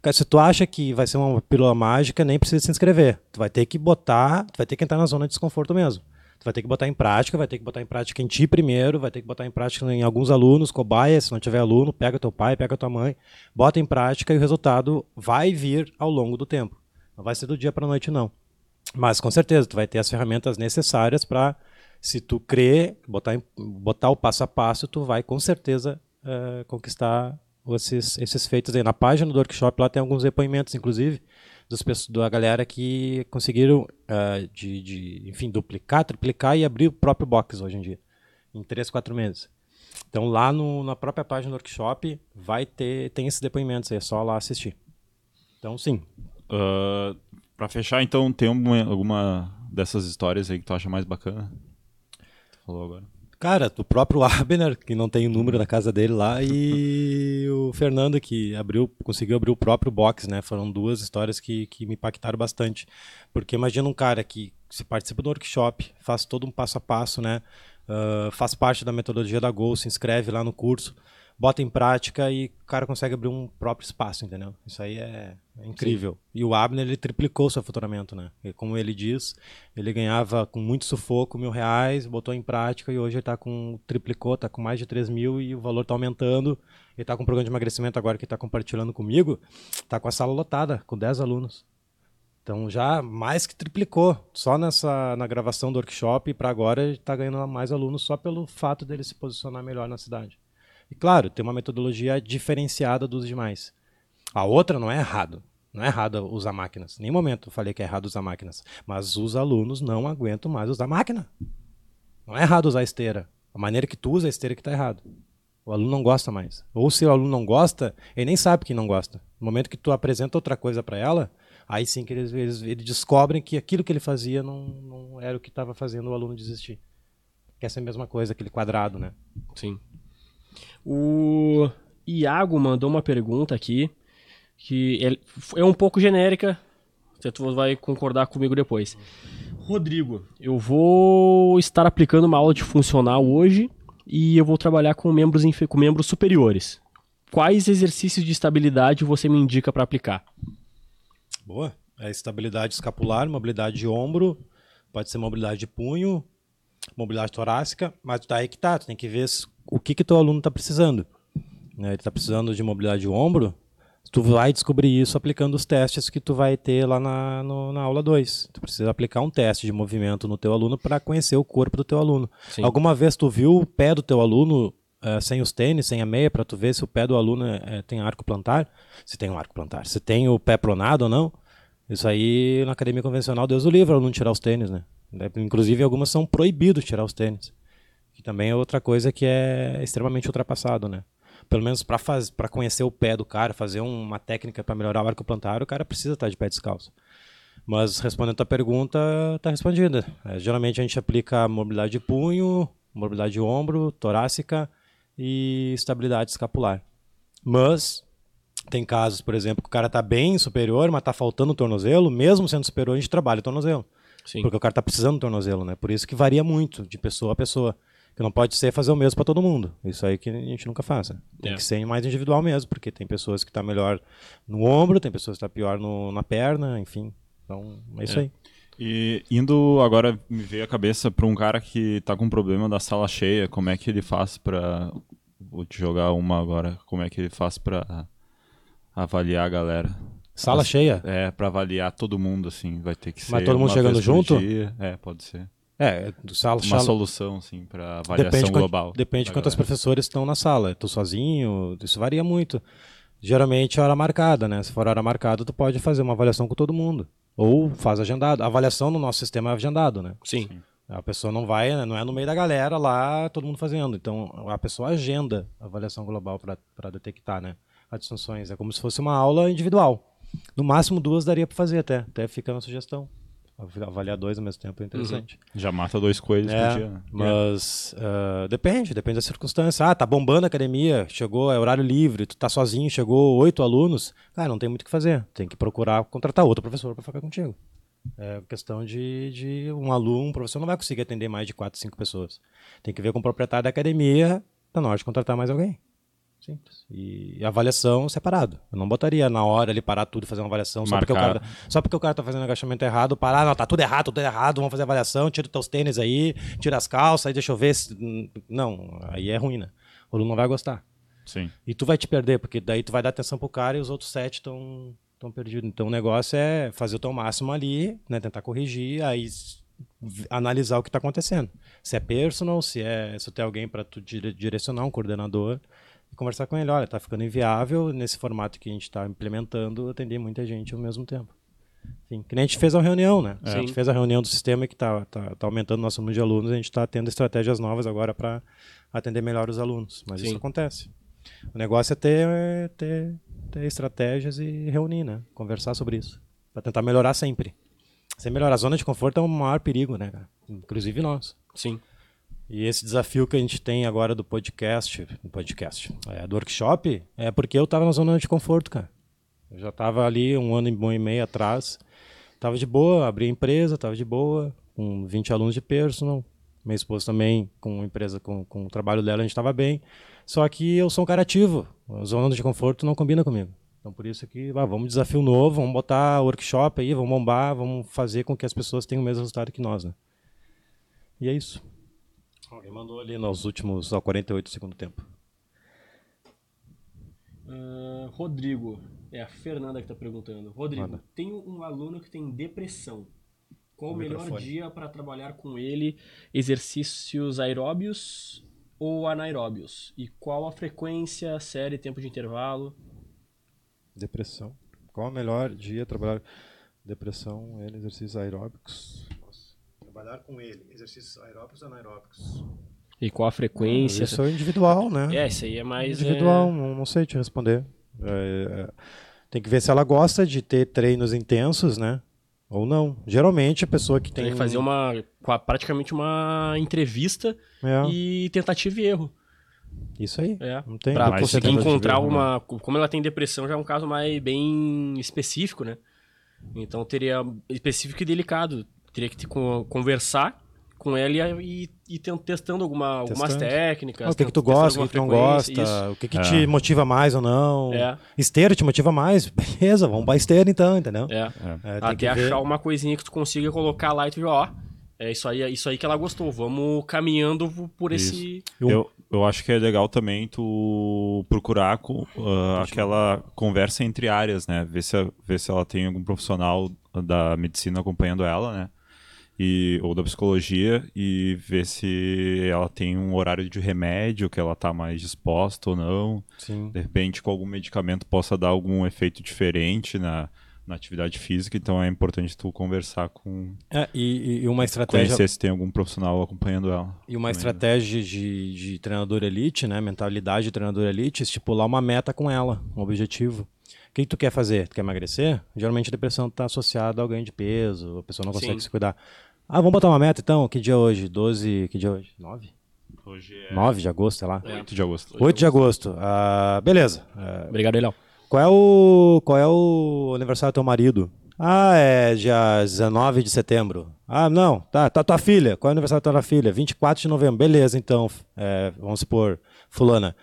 Cara, se tu acha que vai ser uma pílula mágica, nem precisa se inscrever. Tu vai ter que botar, tu vai ter que entrar na zona de desconforto mesmo. Tu vai ter que botar em prática, vai ter que botar em prática em ti primeiro, vai ter que botar em prática em alguns alunos, cobaia, se não tiver aluno, pega teu pai, pega tua mãe, bota em prática e o resultado vai vir ao longo do tempo. Não vai ser do dia para a noite, não. Mas com certeza, tu vai ter as ferramentas necessárias para, se tu crer, botar, botar o passo a passo, tu vai com certeza uh, conquistar esses, esses feitos aí. Na página do workshop lá tem alguns depoimentos, inclusive, dos, da galera que conseguiram uh, de, de, enfim, duplicar, triplicar e abrir o próprio box hoje em dia, em 3, 4 meses. Então lá no, na própria página do workshop vai ter, tem esses depoimentos aí, é só lá assistir. Então sim, Uh, pra fechar, então, tem uma, alguma dessas histórias aí que tu acha mais bacana? Tu falou agora. Cara, o próprio Abner, que não tem o número da casa dele lá, e o Fernando, que abriu, conseguiu abrir o próprio box, né? Foram duas histórias que, que me impactaram bastante. Porque imagina um cara que se participa do workshop, faz todo um passo a passo, né? Uh, faz parte da metodologia da Gol, se inscreve lá no curso bota em prática e o cara consegue abrir um próprio espaço, entendeu? Isso aí é, é incrível. Sim. E o Abner, ele triplicou seu faturamento, né? E como ele diz, ele ganhava com muito sufoco mil reais, botou em prática e hoje ele está com, triplicou, está com mais de 3 mil e o valor está aumentando. Ele está com um programa de emagrecimento agora que está compartilhando comigo, está com a sala lotada, com 10 alunos. Então já mais que triplicou só nessa na gravação do workshop para agora ele está ganhando mais alunos só pelo fato dele se posicionar melhor na cidade. E claro, tem uma metodologia diferenciada dos demais. A outra não é errado. Não é errado usar máquinas. Em nenhum momento eu falei que é errado usar máquinas. Mas os alunos não aguentam mais usar máquina. Não é errado usar esteira. A maneira que tu usa a esteira que está errado. O aluno não gosta mais. Ou se o aluno não gosta, ele nem sabe que não gosta. No momento que tu apresenta outra coisa para ela, aí sim que eles, eles, eles, descobrem que aquilo que ele fazia não, não era o que estava fazendo o aluno desistir. Que essa é a mesma coisa, aquele quadrado, né? Sim. O Iago mandou uma pergunta aqui que é um pouco genérica. Você vai concordar comigo depois. Rodrigo, eu vou estar aplicando uma aula de funcional hoje e eu vou trabalhar com membros, com membros superiores. Quais exercícios de estabilidade você me indica para aplicar? Boa. É estabilidade escapular, mobilidade de ombro, pode ser mobilidade de punho, mobilidade torácica, mas daí que tá, tu tem que ver o que que teu aluno está precisando. Né? Ele está precisando de mobilidade de ombro, tu vai descobrir isso aplicando os testes que tu vai ter lá na, no, na aula 2. Tu precisa aplicar um teste de movimento no teu aluno para conhecer o corpo do teu aluno. Sim. Alguma vez tu viu o pé do teu aluno uh, sem os tênis, sem a meia, para tu ver se o pé do aluno é, tem arco plantar? Se tem um arco plantar. Se tem o pé pronado ou não? Isso aí na academia convencional, Deus o livre, o aluno tirar os tênis, né? Inclusive algumas são proibidos tirar os tênis. Que também é outra coisa que é extremamente ultrapassado, né? Pelo menos para conhecer o pé do cara, fazer uma técnica para melhorar o arco plantar, o cara precisa estar de pé descalço. Mas respondendo a tua pergunta, está respondida. É, geralmente a gente aplica mobilidade de punho, mobilidade de ombro, torácica e estabilidade escapular. Mas tem casos, por exemplo, que o cara está bem superior, mas está faltando o tornozelo, mesmo sendo superior, a gente trabalha o tornozelo. Sim. Porque o cara está precisando do tornozelo, né? Por isso que varia muito de pessoa a pessoa. Que não pode ser fazer o mesmo para todo mundo. Isso aí que a gente nunca faz. Né? Tem é. que ser mais individual mesmo, porque tem pessoas que estão tá melhor no ombro, tem pessoas que estão tá pior no, na perna, enfim. Então, é isso é. aí. E indo agora, me veio a cabeça para um cara que está com um problema da sala cheia, como é que ele faz para. Vou te jogar uma agora. Como é que ele faz para avaliar a galera? Sala cheia? É, para avaliar todo mundo, assim, vai ter que ser. Mas todo mundo chegando junto? Dia. É, pode ser. É, sala, uma sala... solução assim para avaliação depende global. depende de quantos professores estão na sala. Tu sozinho, isso varia muito. Geralmente é hora marcada, né? Se for hora marcada, tu pode fazer uma avaliação com todo mundo ou faz agendado. A avaliação no nosso sistema é agendado, né? Sim. A pessoa não vai, né? não é no meio da galera lá, todo mundo fazendo. Então a pessoa agenda a avaliação global para detectar, né? As disfunções. É como se fosse uma aula individual. No máximo duas daria para fazer até, até fica na sugestão avaliar dois ao mesmo tempo é interessante. Uhum. Já mata dois coelhos é, por dia. Né? Mas uh, depende, depende da circunstância. Ah, tá bombando a academia, chegou, é horário livre, tu tá sozinho, chegou oito alunos. Cara, não tem muito o que fazer. Tem que procurar contratar outro professor para ficar contigo. É questão de, de um aluno, um professor não vai conseguir atender mais de quatro, cinco pessoas. Tem que ver com o proprietário da academia, tá na hora de contratar mais alguém. Simples. E avaliação separado. Eu não botaria na hora ali parar tudo e fazer uma avaliação só porque, o cara, só porque o cara tá fazendo agachamento errado, parar, não, tá tudo errado, tudo errado, vamos fazer avaliação, tira os teus tênis aí, tira as calças, aí deixa eu ver se... Não, aí é ruim, né? O aluno não vai gostar. Sim. E tu vai te perder, porque daí tu vai dar atenção pro cara e os outros sete estão estão perdidos. Então o negócio é fazer o teu máximo ali, né, tentar corrigir, aí analisar o que está acontecendo. Se é personal, se é se tem alguém para tu direcionar um coordenador, e conversar com ele, olha, está ficando inviável nesse formato que a gente está implementando atender muita gente ao mesmo tempo. Enfim, que nem a gente fez a reunião, né? A gente fez a reunião do sistema que está tá, tá aumentando o nosso número de alunos, a gente está tendo estratégias novas agora para atender melhor os alunos. Mas Sim. isso acontece. O negócio é ter, ter, ter estratégias e reunir, né? Conversar sobre isso. Para tentar melhorar sempre. Sem melhorar. A zona de conforto é o maior perigo, né, cara? Inclusive nós. Sim. E esse desafio que a gente tem agora do podcast, do podcast, é, do workshop, é porque eu estava na zona de conforto, cara. Eu já estava ali um ano e meio atrás, estava de boa, abri a empresa, estava de boa, com 20 alunos de personal, minha esposa também, com a empresa, com, com o trabalho dela, a gente estava bem. Só que eu sou um cara ativo. A zona de conforto não combina comigo. Então por isso que ah, vamos desafio novo, vamos botar workshop aí, vamos bombar, vamos fazer com que as pessoas tenham o mesmo resultado que nós, né? E é isso. Alguém mandou ali nos últimos ao 48 do segundo tempo. Uh, Rodrigo, é a Fernanda que está perguntando. Rodrigo, Manda. tenho um aluno que tem depressão. Qual o O melhor microfone. dia para trabalhar com ele? Exercícios aeróbios ou anaeróbios? E qual a frequência, série, tempo de intervalo? Depressão. Qual o melhor dia trabalhar depressão, ele, exercícios aeróbicos? Trabalhar com ele, exercícios aeróbicos ou anaeróbicos? E qual a frequência? Isso é individual, né? É, isso aí é mais. individual, é, não, não sei te responder. É, é, tem que ver se ela gosta de ter treinos intensos, né? Ou não. Geralmente a pessoa que tem. Tem que fazer uma. praticamente uma entrevista É, e tentativa e erro. Isso aí. É. Não tem pra conseguir encontrar erro, né? uma. Como ela tem depressão, já é um caso mais bem específico, né? Então teria específico e delicado. Teria que conversar com ela e, e testando alguma, algumas Testando. técnicas. Ah, o que, que tu gosta, o que, que tu não gosta, isso. o que, que É. te motiva mais ou não. É. Esteira te motiva mais? Beleza, vamos pra esteira então, entendeu? É. É, Até ver. achar uma coisinha que tu consiga colocar lá e tu já, ó. É isso aí, é isso aí que ela gostou. Vamos caminhando por esse. Eu- Eu, acho que é legal também tu procurar com, ah, aquela conversa entre áreas, né? Ver se, ver se ela tem algum profissional da medicina acompanhando ela, né? E, ou da psicologia e ver se ela tem um horário de remédio, que ela tá mais disposta ou não. Sim. De repente, com algum medicamento possa dar algum efeito diferente na, na atividade física. Então é importante tu conversar com. É, e, e uma estratégia Conhecer se tem algum profissional acompanhando ela. E uma também, né? estratégia de, de treinador elite, né? Mentalidade de treinador elite, estipular uma meta com ela, um objetivo. O que, que tu quer fazer? Tu quer emagrecer? Geralmente a depressão está associada ao ganho de peso, a pessoa não consegue Sim. se cuidar. Ah, vamos botar uma meta então? Que dia é hoje? 12. Que dia é hoje? 9? Hoje é 9 de agosto, sei lá. 8 de agosto. 8 de agosto. Ah, beleza. Ah, Obrigado, Eléo. qual, é o, qual é o aniversário do teu marido? Ah, é dia 19 de setembro. Ah, não, tá, tá tua filha. Qual é o aniversário da tua filha? 24 de novembro. Beleza, então, é, vamos supor, fulana.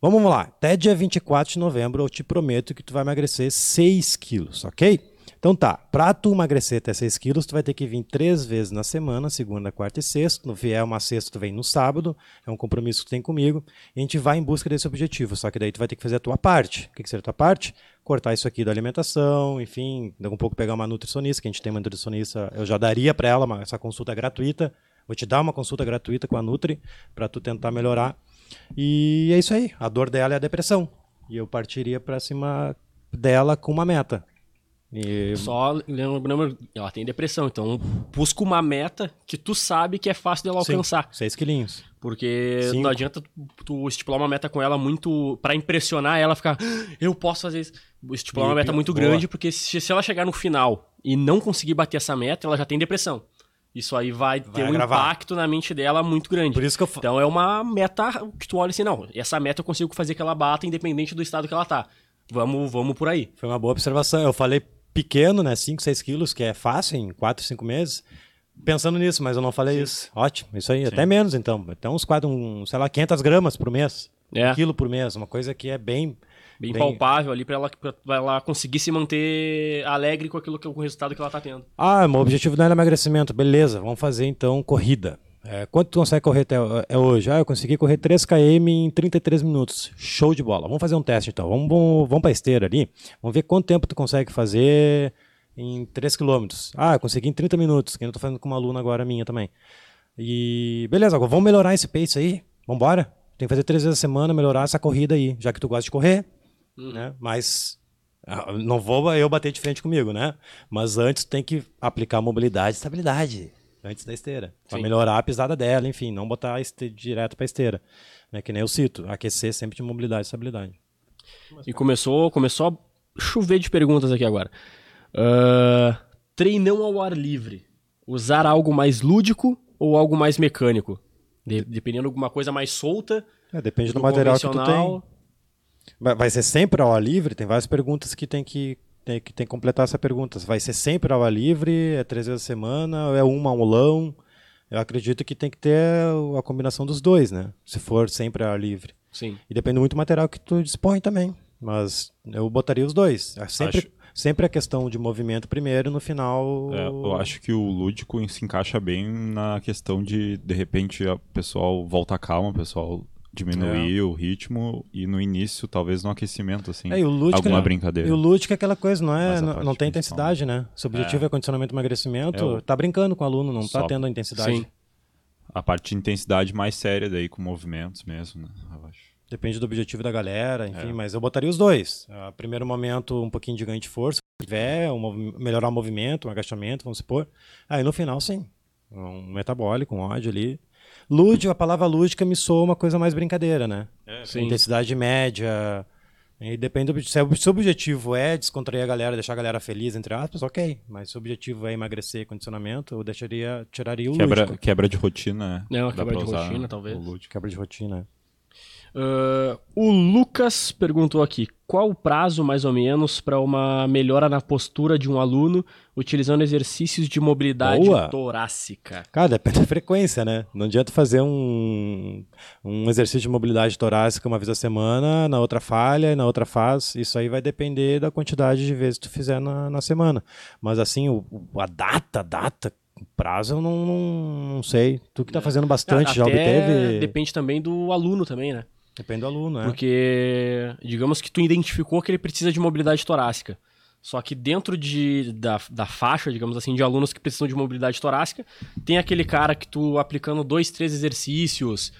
Vamos lá, até dia 24 de novembro eu te prometo que tu vai emagrecer 6 quilos, ok? Então tá, pra tu emagrecer até 6 quilos, tu vai ter que vir três vezes na semana, segunda, quarta e sexta. No vier uma sexta, tu vem no sábado, é um compromisso que tu tem comigo. E a gente vai em busca desse objetivo, só que daí tu vai ter que fazer a tua parte. O que, que seria a tua parte? Cortar isso aqui da alimentação, enfim, daqui um pouco pegar uma nutricionista, que a gente tem uma nutricionista, eu já daria para ela uma- essa consulta gratuita. Vou te dar uma consulta gratuita com a Nutri para tu tentar melhorar. E é isso aí. A dor dela é a depressão. E eu partiria para cima dela com uma meta. E Só lembrando, ela tem depressão, então busca uma meta que tu sabe que é fácil dela Sim, alcançar. seis quilinhos. Porque Cinco. não adianta tu, tu estipular uma meta com ela muito. pra impressionar ela, ficar. "Ah, Eu posso fazer isso. Estipular E uma meta muito boa. grande, porque se, se ela chegar no final e não conseguir bater essa meta, ela já tem depressão. Isso aí vai, ter um impacto na mente dela muito grande. Por isso que eu Então é uma meta que tu olha assim, não, essa meta eu consigo fazer que ela bata independente do estado que ela tá. Vamos, vamos por aí. Foi uma boa observação. Eu falei pequeno, né? 5, 6 quilos, que é fácil em 4, 5 meses. Pensando nisso, mas eu não falei isso. Ótimo, isso aí. Até menos, então. Até uns quatro, um, sei lá, 500 gramas por mês. É. Um quilo por mês. Uma coisa que é bem... Bem, palpável ali pra ela, pra ela conseguir se manter alegre com aquilo que com o resultado que ela tá tendo. Ah, meu objetivo não é emagrecimento. Beleza, vamos fazer então corrida. É, quanto tu consegue correr até é hoje? Ah, eu consegui correr 3 km em 33 minutos. Show de bola. Vamos fazer um teste então. Vamos, vamos, vamos pra esteira ali. Vamos ver quanto tempo tu consegue fazer em 3 km. Ah, eu consegui em 30 minutos, que eu tô fazendo com uma aluna agora minha também. E beleza, agora vamos melhorar esse pace aí. Vambora. Tem que fazer três vezes a semana, melhorar essa corrida aí, já que tu gosta de correr. Né? Mas ah, não vou eu bater de frente comigo, né? Mas antes tem que aplicar mobilidade e estabilidade antes da esteira. Para melhorar a pisada dela, enfim, não botar direto para esteira. Né? Que nem eu cito, aquecer sempre de mobilidade e estabilidade. E começou, começou a chover de perguntas aqui agora. Ah, treinão ao ar livre. Usar algo mais lúdico ou algo mais mecânico? De- dependendo de alguma coisa mais solta. É, depende do, do material que tu tem. Vai ser sempre ao ar livre? Tem várias perguntas que tem que, tem que tem que completar essa pergunta. Vai ser sempre ao ar livre? É três vezes a semana? Ou é uma aulão? Eu acredito que tem que ter a combinação dos dois, né? Se for sempre ao ar livre. Sim. E depende muito do material que tu dispõe também. Mas eu botaria os dois. É sempre, Acho- sempre a questão de movimento primeiro, no final. É, eu acho que o lúdico se encaixa bem na questão de, de repente, o pessoal volta a calma, o pessoal diminuir o ritmo e no início, talvez no aquecimento, assim, É, e o lúdico, alguma né? brincadeira. E o lúdico é aquela coisa, não é? A Não, não tem intensidade, né? Se o objetivo é, condicionamento e emagrecimento, É o- tá brincando com o aluno, não tá Só- tendo a intensidade. Sim. A parte de intensidade mais séria daí, com movimentos mesmo, né? Eu acho. Depende do objetivo da galera, É. enfim, mas eu botaria os dois. Ah, primeiro momento, um pouquinho de ganho de força, se tiver, um movi- melhorar o movimento, um agachamento, vamos supor. Aí no final, sim. Um metabólico, um ódio ali. Lúdico, a palavra lúdica me soa uma coisa mais brincadeira, né? Sim. Intensidade média. E depende do se o seu objetivo é descontrair a galera, deixar a galera feliz, entre aspas, ok. Mas se o objetivo é emagrecer condicionamento, eu deixaria, tiraria o Quebra, lúdico. quebra de rotina, né? É, quebra de rotina, talvez. Quebra de rotina. Ah, o Lucas perguntou aqui: qual o prazo, mais ou menos, para uma melhora na postura de um aluno utilizando exercícios de mobilidade Boa. torácica? Cara, depende da frequência, né? Não adianta fazer um, um exercício de mobilidade torácica uma vez a semana, na outra falha e na outra faz. Isso aí vai depender da quantidade de vezes que tu fizer na, na semana. Mas assim, o, a data, a data, prazo eu não, não, não sei. Tu que tá fazendo bastante, já obteve. Depende também do aluno também, né? Depende do aluno, né? Porque, digamos que tu identificou que ele precisa de mobilidade torácica. Só que dentro de, da, da faixa, digamos assim, de alunos que precisam de mobilidade torácica, tem aquele cara que tu aplicando dois, três exercícios,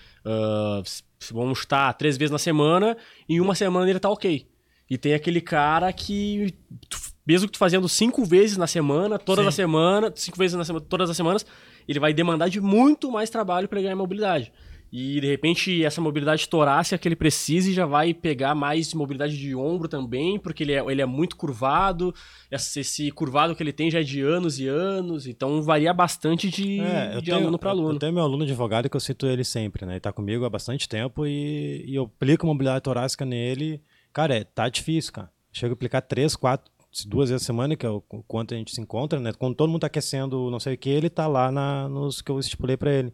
s- vamos chutar, três vezes na semana, e em uma semana ele tá ok. E tem aquele cara que, tu- mesmo que tu fazendo cinco vezes na semana, todas as semanas, cinco vezes na semana, todas as semanas, ele vai demandar de muito mais trabalho para ganhar mobilidade. E de repente essa mobilidade torácica que ele precisa já vai pegar mais mobilidade de ombro também, porque ele é, ele é muito curvado. Esse, esse curvado que ele tem já é de anos e anos, então varia bastante de, É, eu de tenho- aluno para Eu aluno. tenho meu aluno advogado que eu cito ele sempre, né? Ele tá comigo há bastante tempo e, e eu aplico mobilidade torácica nele. Cara, é, tá difícil, cara. Chego a aplicar três, quatro, duas vezes a semana, que é o quanto a gente se encontra, né? Quando todo mundo tá aquecendo não sei o que, ele tá lá na, nos que eu estipulei pra ele.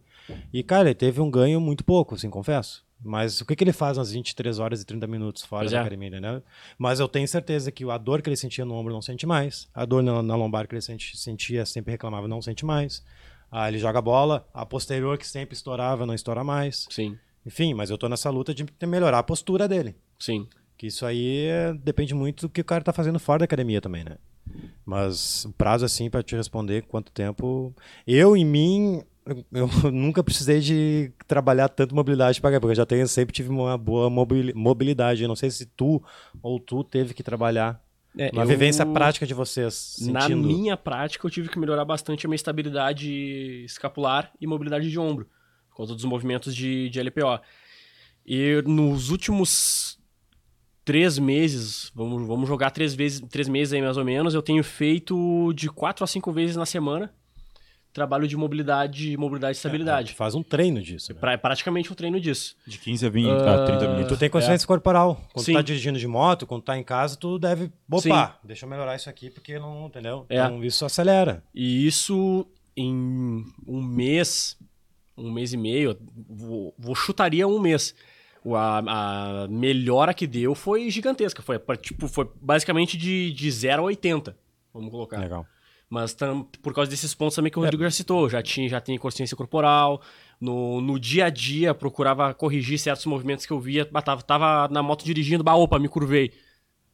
E, cara, ele teve um ganho muito pouco, assim, confesso. Mas o que, que ele faz nas 23 horas e 30 minutos fora Pois da é. academia, né? Mas eu tenho certeza que a dor que ele sentia no ombro não sente mais. A dor na, na lombar que ele sentia, sempre reclamava, não sente mais. Ah, ele joga bola, a posterior que sempre estourava, não estoura mais. Sim, Enfim, mas eu tô nessa luta de melhorar a postura dele. sim. Que isso aí é- depende muito do que o cara tá fazendo fora da academia também, né? Mas o prazo, assim, pra te responder quanto tempo. Eu, em mim, eu, nunca precisei de trabalhar tanto mobilidade para porque eu já tenho, sempre tive uma boa mobili- mobilidade. Eu não sei se tu ou tu teve que trabalhar. É, Uma eu- vivência prática de vocês, Na sentindo. minha prática, eu tive que melhorar bastante a minha estabilidade escapular e mobilidade de ombro, por conta dos movimentos de, de LPO. E nos últimos três meses, vamos, vamos jogar três, vezes, três meses aí mais ou menos, eu tenho feito de quatro a cinco vezes na semana trabalho de mobilidade, mobilidade e Tu estabilidade. faz um treino disso. né? Pra- é praticamente um treino disso. De 15 a 20, a 30 minutos. Tu tem consciência corporal. Quando Sim. tu tá dirigindo de moto, quando tá em casa, tu deve. Opa, deixa eu melhorar isso aqui, porque não. Entendeu? É. Então isso acelera. E isso em um mês, um mês e meio, vou, vou chutaria um mês. A, a melhora que deu foi gigantesca. Foi, tipo, foi basicamente de, de 0 a 80. Vamos colocar. Legal. Mas tam, por causa desses pontos também É. que o Rodrigo já citou. Já tinha, já tinha consciência corporal. No, no dia a dia, procurava corrigir certos movimentos que eu via. bah, Tava, na moto dirigindo, bah, opa, me curvei.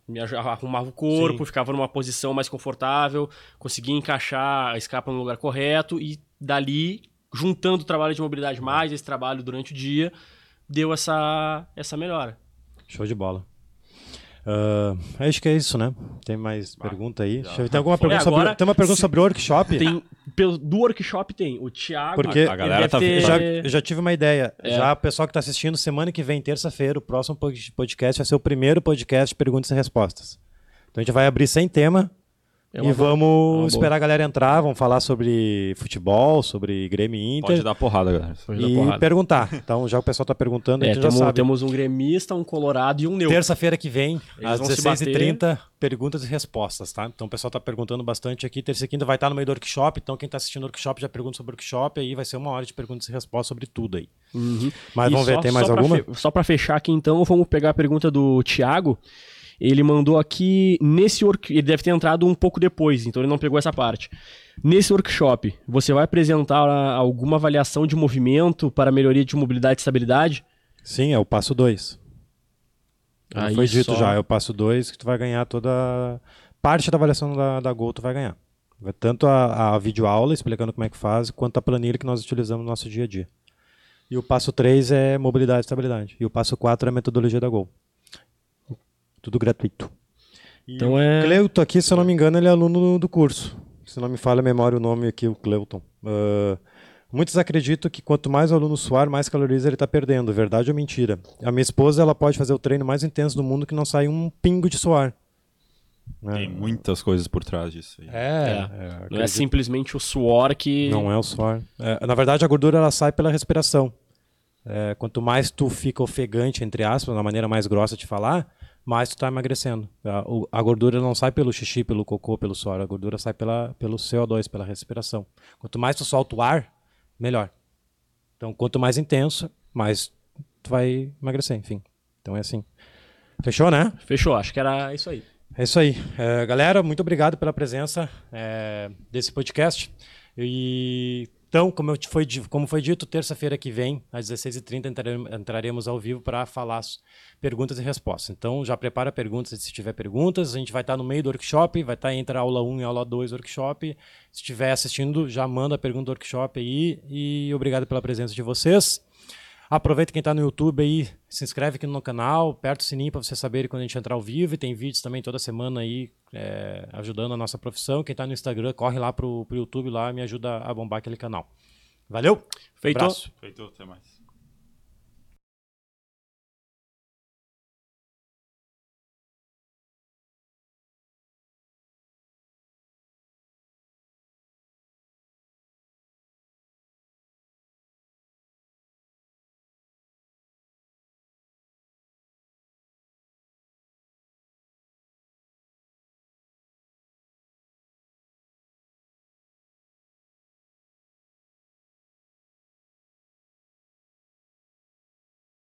Me arrumava o corpo, Sim. ficava numa posição mais confortável, conseguia encaixar a escapa no lugar correto e dali, juntando o trabalho de mobilidade mais esse trabalho durante o dia, deu essa, essa melhora. Show de bola. Ah, acho que é isso, né? Tem mais pergunta aí? Deixa eu ver, tem alguma pergunta É, sobre, agora, tem uma pergunta se- sobre o workshop? Tem, do workshop tem o Thiago. Porque a galera tá- ter- Eu já, eu já tive uma ideia. É. Já o pessoal que está assistindo, semana que vem, terça-feira, o próximo pod- podcast vai ser o primeiro podcast de perguntas e respostas. Então a gente vai abrir sem tema, É e vamos boa. esperar a galera entrar, vamos falar sobre futebol, sobre Grêmio e Inter. Pode dar porrada, galera. Pode dar e porrada. perguntar. Então, já o pessoal tá perguntando, a É, gente já temos, sabe. temos um gremista, um colorado e um neutro. Terça-feira que vem, Eles às vão se 16h30, perguntas e respostas, tá? Então o pessoal tá perguntando bastante aqui. Terça e quinta vai estar no meio do workshop, então quem tá assistindo o workshop já pergunta sobre o workshop, aí vai ser uma hora de perguntas e respostas sobre tudo aí. Mas E vamos ver, só- tem mais só pra alguma? fe- só pra fechar aqui então, vamos pegar a pergunta do Thiago. Ele mandou aqui nesse work... ele deve ter entrado um pouco depois, então ele não pegou essa parte. Nesse workshop, você vai apresentar alguma avaliação de movimento para melhoria de mobilidade e estabilidade? Sim, é o passo 2. Aí foi dito só- já, é o passo 2 que tu vai ganhar toda parte da avaliação da, da Gol tu vai ganhar. Tanto a, a videoaula explicando como é que faz, quanto a planilha que nós utilizamos no nosso dia a dia. E o passo 3 é mobilidade e estabilidade. E o passo 4 é a metodologia da Gol. Tudo gratuito. Então é Cleuton aqui, se eu não me engano, ele é aluno do curso. Se não me falha a memória o nome aqui, o Cleuton. Ah, muitos acreditam que quanto mais o aluno suar, mais calorias ele está perdendo. Verdade ou mentira? A minha esposa ela pode fazer o treino mais intenso do mundo que não sai um pingo de suar. Tem muitas coisas por trás disso. aí. É, É, é, não é simplesmente o suor que Não é o suor. É, na verdade, a gordura ela sai pela respiração. É, quanto mais tu fica ofegante, entre aspas, na maneira mais grossa de falar, mais tu tá emagrecendo. A, a gordura não sai pelo xixi, pelo cocô, pelo suor. A gordura sai pela, pelo CO2, pela respiração. Quanto mais tu solta o ar, melhor. Então, quanto mais intenso, mais tu vai emagrecer, enfim. Então é assim. Fechou, né? fechou, acho que era isso aí. É isso aí. É, galera, muito obrigado pela presença é, desse podcast. E, então, como, foi, como foi dito, terça-feira que vem, às 16h30, entraremos, ao vivo para falar perguntas e respostas. Então, já prepara perguntas se tiver perguntas. A gente vai estar no meio do workshop, vai estar entre a aula 1 e a aula 2 do workshop. Se estiver assistindo, já manda a pergunta do workshop aí. E obrigado pela presença de vocês. Aproveita quem está no YouTube aí, se inscreve aqui no canal, aperta o sininho para você saber quando a gente entrar ao vivo. E tem vídeos também toda semana aí é, ajudando a nossa profissão. Quem está no Instagram, corre lá pro, pro YouTube lá e me ajuda a bombar aquele canal. Valeu? Feito. Abraço. Feito, até mais.